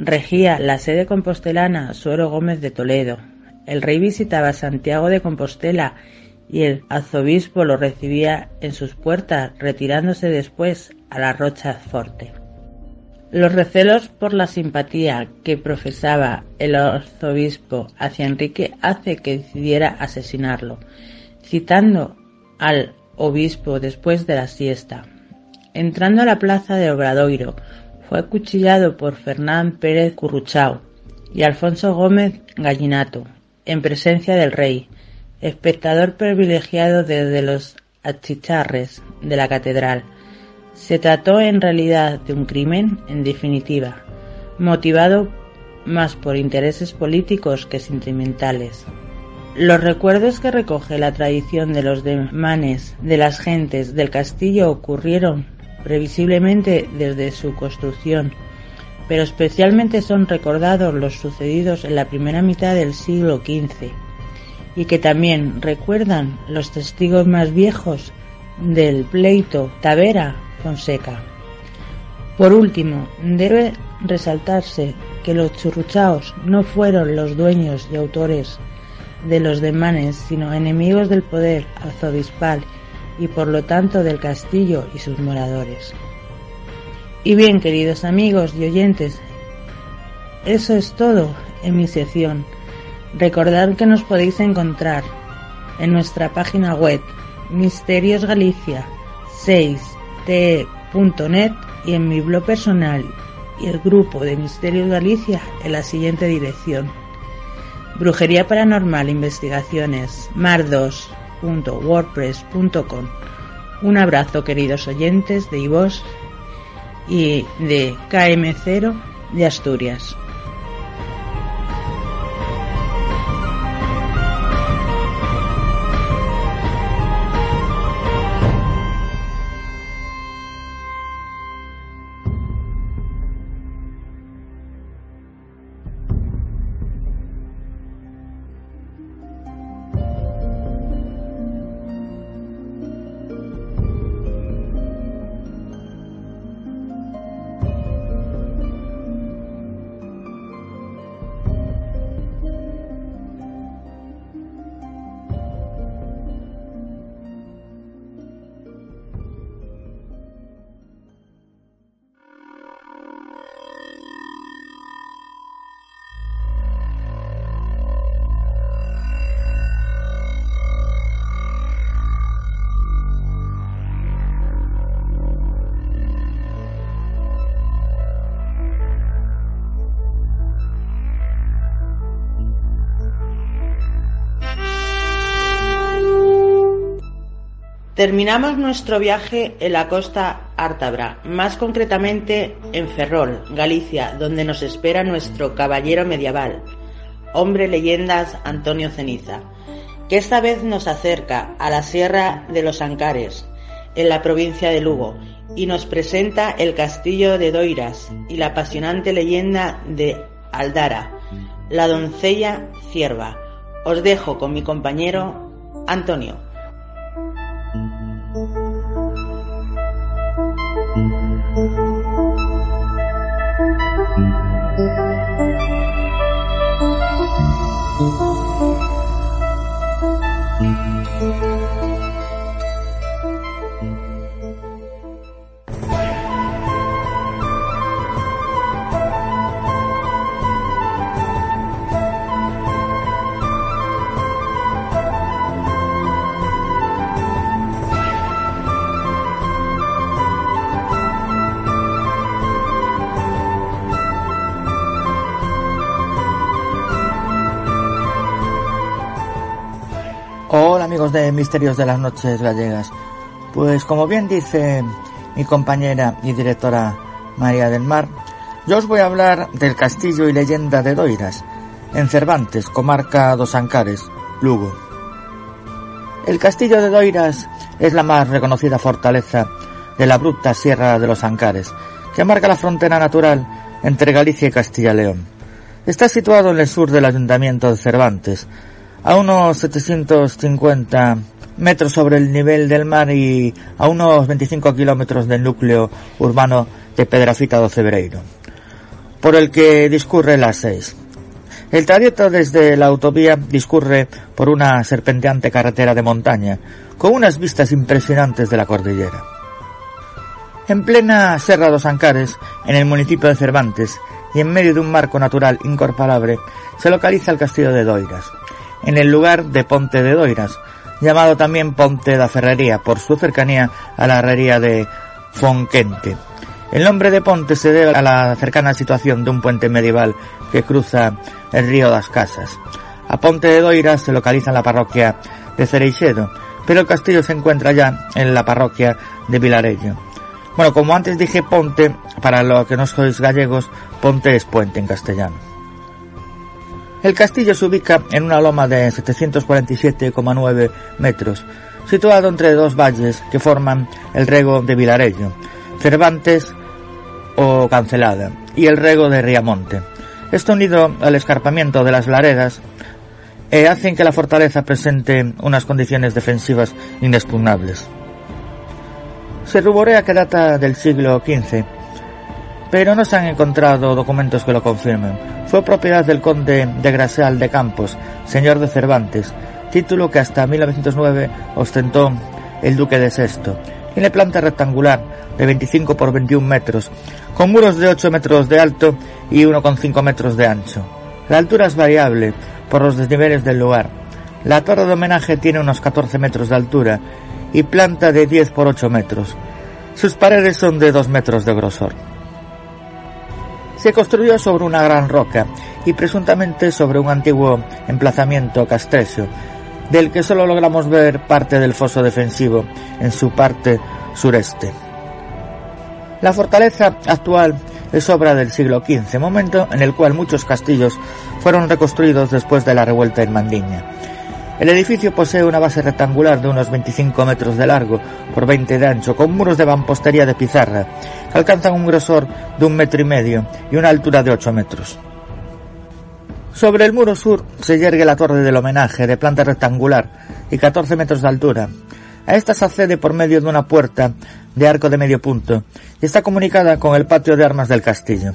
regía la sede compostelana Suero Gómez de Toledo. El rey visitaba Santiago de Compostela y el arzobispo lo recibía en sus puertas, retirándose después a la Rocha Forte. Los recelos por la simpatía que profesaba el arzobispo hacia Enrique hace que decidiera asesinarlo, citando al obispo después de la siesta. Entrando a la plaza de Obradoiro, fue acuchillado por Fernán Pérez Curruchao y Alfonso Gómez Gallinato, en presencia del rey, espectador privilegiado desde los achicharres de la catedral, se trató en realidad de un crimen, en definitiva, motivado más por intereses políticos que sentimentales. Los recuerdos que recoge la tradición de los demanes de las gentes del castillo ocurrieron previsiblemente desde su construcción, pero especialmente son recordados los sucedidos en la primera mitad del siglo XV y que también recuerdan los testigos más viejos del pleito Tavera Fonseca. Por último, debe resaltarse que los churruchaos no fueron los dueños y autores de los demanes, sino enemigos del poder arzobispal y por lo tanto del castillo y sus moradores. Y bien, queridos amigos y oyentes, eso es todo en mi sección. Recordad que nos podéis encontrar en nuestra página web Misterios Galicia 6 te.net y en mi blog personal y el grupo de Misterios Galicia en la siguiente dirección. Brujería Paranormal Investigaciones mar2.wordpress.com. Un abrazo queridos oyentes de IVOS y de KM0 de Asturias. Terminamos nuestro viaje en la costa ártabra, más concretamente en Ferrol, Galicia, donde nos espera nuestro caballero medieval, hombre leyendas Antonio Ceniza, que esta vez nos acerca a la Sierra de los Ancares, en la provincia de Lugo, y nos presenta el castillo de Doiras y la apasionante leyenda de Aldara, la doncella cierva. Os dejo con mi compañero Antonio. De Misterios de las Noches Gallegas? Pues como bien dice mi compañera y directora María del Mar, yo os voy a hablar del castillo y leyenda de Doiras, en Cervantes, comarca dos Ancares, Lugo. El castillo de Doiras es la más reconocida fortaleza de la abrupta Sierra de los Ancares, que marca la frontera natural entre Galicia y Castilla y León. Está situado en el sur del ayuntamiento de Cervantes, a unos 750 metros sobre el nivel del mar y a unos 25 kilómetros del núcleo urbano de Pedrafita do Cebreiro, por el que discurre la 6. El trayecto desde la autovía discurre por una serpenteante carretera de montaña, con unas vistas impresionantes de la cordillera. En plena Serra dos Ancares, en el municipio de Cervantes, y en medio de un marco natural incomparable, se localiza el castillo de Doiras, en el lugar de Ponte de Doiras, llamado también Ponte da Ferrería por su cercanía a la herrería de Fonquente. El nombre de Ponte se debe a la cercana situación de un puente medieval que cruza el río das Casas. A Ponte de Doiras se localiza en la parroquia de Cereixedo, pero el castillo se encuentra ya en la parroquia de Vilarello. Bueno, como antes dije Ponte, para los que no sois gallegos, Ponte es puente en castellano. El castillo se ubica en una loma de 747,9 metros, situado entre dos valles que forman el rego de Vilarello, Cervantes o Cancelada, y el rego de Riamonte. Esto unido al escarpamiento de las laredas eh, hacen que la fortaleza presente unas condiciones defensivas inexpugnables. Se rumorea que data del siglo XV, pero no se han encontrado documentos que lo confirmen. Fue propiedad del conde de Graseal de Campos, señor de Cervantes, título que hasta 1909 ostentó el duque de Sesto. Tiene planta rectangular de 25 por 21 metros, con muros de 8 metros de alto y 1,5 metros de ancho. La altura es variable por los desniveles del lugar. La torre de homenaje tiene unos 14 metros de altura y planta de 10 por 8 metros. Sus paredes son de 2 metros de grosor. Se construyó sobre una gran roca y presuntamente sobre un antiguo emplazamiento castresio, del que solo logramos ver parte del foso defensivo en su parte sureste. La fortaleza actual es obra del siglo XV, momento en el cual muchos castillos fueron reconstruidos después de la revuelta en Mandiña. El edificio posee una base rectangular de unos 25 metros de largo por 20 de ancho, con muros de mampostería de pizarra, que alcanzan un grosor de un metro y medio y una altura de 8 metros. Sobre el muro sur se yergue la torre del homenaje, de planta rectangular y 14 metros de altura. A esta se accede por medio de una puerta de arco de medio punto y está comunicada con el patio de armas del castillo.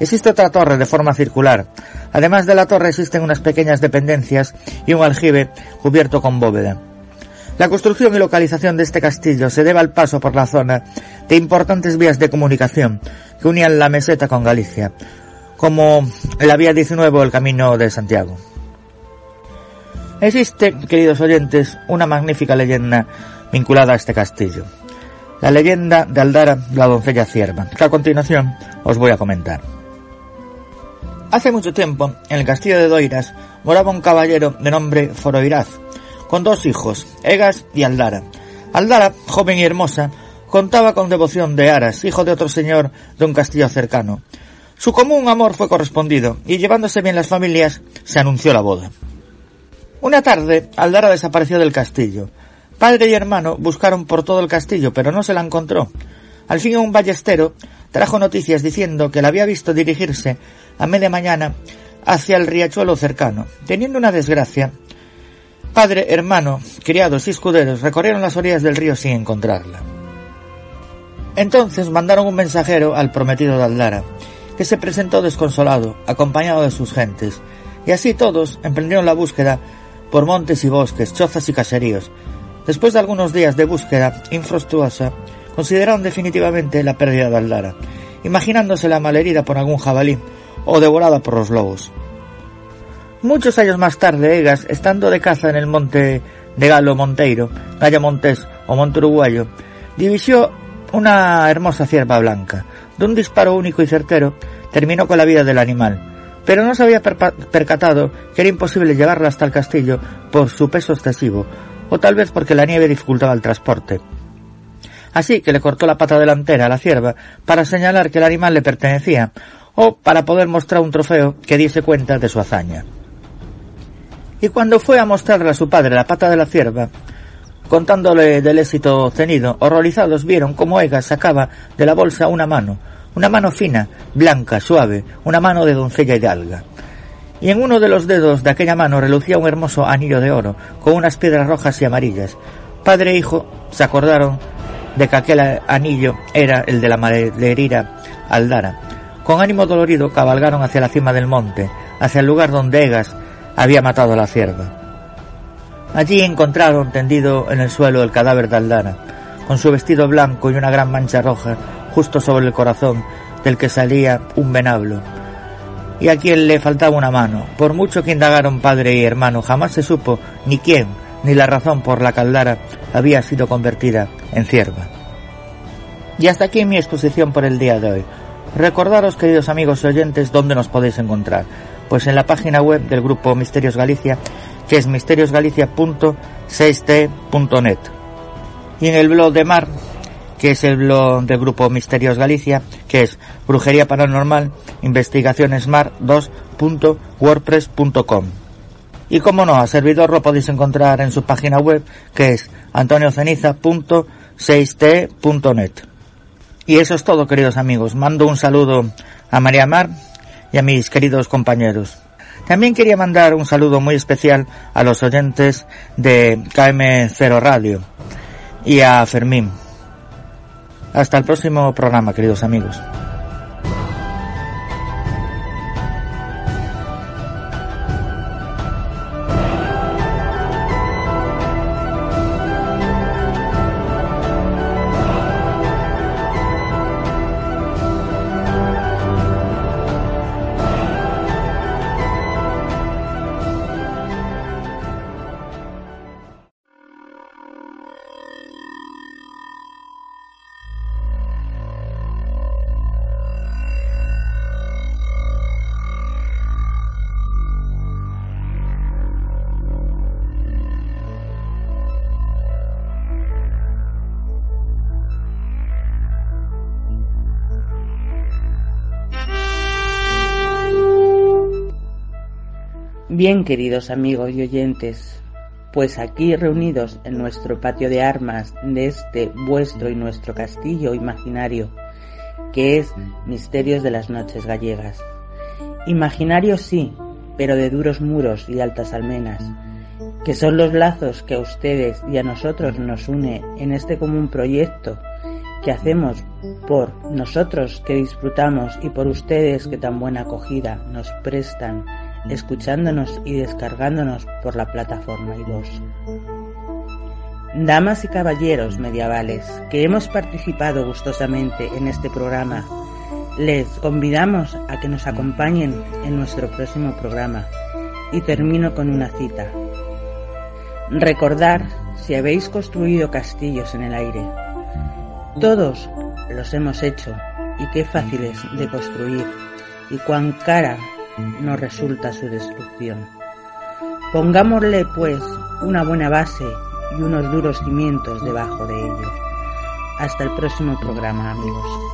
Existe otra torre de forma circular. Además de la torre existen unas pequeñas dependencias y un aljibe cubierto con bóveda. La construcción y localización de este castillo se debe al paso por la zona de importantes vías de comunicación que unían la meseta con Galicia, como la vía 19 o el camino de Santiago. Existe, queridos oyentes, una magnífica leyenda vinculada a este castillo. La leyenda de Aldara, la doncella cierva, que a continuación os voy a comentar. Hace mucho tiempo, en el castillo de Doiras, moraba un caballero de nombre Foroiraz, con dos hijos, Egas y Aldara. Aldara, joven y hermosa, contaba con devoción de Aras, hijo de otro señor de un castillo cercano. Su común amor fue correspondido, y llevándose bien las familias, se anunció la boda. Una tarde, Aldara desapareció del castillo. Padre y hermano buscaron por todo el castillo, pero no se la encontró. Al fin un ballestero trajo noticias diciendo que la había visto dirigirse a media mañana hacia el riachuelo cercano. Teniendo una desgracia, padre, hermano, criados y escuderos recorrieron las orillas del río sin encontrarla. Entonces mandaron un mensajero al prometido de Aldara, que se presentó desconsolado, acompañado de sus gentes, y así todos emprendieron la búsqueda por montes y bosques, chozas y caseríos. Después de algunos días de búsqueda infructuosa, consideraron definitivamente la pérdida de Aldara, imaginándosela malherida por algún jabalí o devorada por los lobos. Muchos años más tarde, Egas, estando de caza en el monte de Galo Monteiro, Galla Montés o Monte Uruguayo, divisió una hermosa cierva blanca. De un disparo único y certero, terminó con la vida del animal, pero no se había percatado que era imposible llevarla hasta el castillo por su peso excesivo, o tal vez porque la nieve dificultaba el transporte. Así que le cortó la pata delantera a la cierva para señalar que el animal le pertenecía, o para poder mostrar un trofeo que diese cuenta de su hazaña. Y cuando fue a mostrarle a su padre la pata de la cierva, contándole del éxito obtenido, horrorizados vieron cómo Egas sacaba de la bolsa una mano, una mano fina, blanca, suave, una mano de doncella hidalga. Y en uno de los dedos de aquella mano relucía un hermoso anillo de oro, con unas piedras rojas y amarillas. Padre e hijo se acordaron de que aquel anillo era el de la maderera Aldara. Con ánimo dolorido cabalgaron hacia la cima del monte, hacia el lugar donde Egas había matado a la cierva. Allí encontraron tendido en el suelo el cadáver de Aldara, con su vestido blanco y una gran mancha roja justo sobre el corazón del que salía un venablo, y a quien le faltaba una mano. Por mucho que indagaron padre y hermano, jamás se supo ni quién ni la razón por la que Aldara había sido convertida en cierva. Y hasta aquí mi exposición por el día de hoy. Recordaros, queridos amigos y oyentes, dónde nos podéis encontrar. Pues en la página web del grupo Misterios Galicia, que es misteriosgalicia.6t.net. Y en el blog de Mar, que es el blog del grupo Misterios Galicia, que es Brujería Paranormal Investigacionesmar2.wordpress.com. Y como no, a servidor lo podéis encontrar en su página web, que es antonioceniza.6t.net. Y eso es todo, queridos amigos. Mando un saludo a María Mar y a mis queridos compañeros. También quería mandar un saludo muy especial a los oyentes de KM0 Radio y a Fermín. Hasta el próximo programa, queridos amigos. Bien, queridos amigos y oyentes, pues aquí reunidos en nuestro patio de armas de este vuestro y nuestro castillo imaginario, que es Misterios de las Noches Gallegas. Imaginario sí, pero de duros muros y altas almenas, que son los lazos que a ustedes y a nosotros nos une en este común proyecto que hacemos por nosotros que disfrutamos y por ustedes que tan buena acogida nos prestan escuchándonos y descargándonos por la plataforma iVoox. Damas y caballeros medievales que hemos participado gustosamente en este programa, les convidamos a que nos acompañen en nuestro próximo programa y termino con una cita. Recordar si habéis construido castillos en el aire. Todos los hemos hecho y qué fáciles de construir y cuán cara no resulta su destrucción. Pongámosle, pues, una buena base y unos duros cimientos debajo de ellos. Hasta el próximo programa, amigos.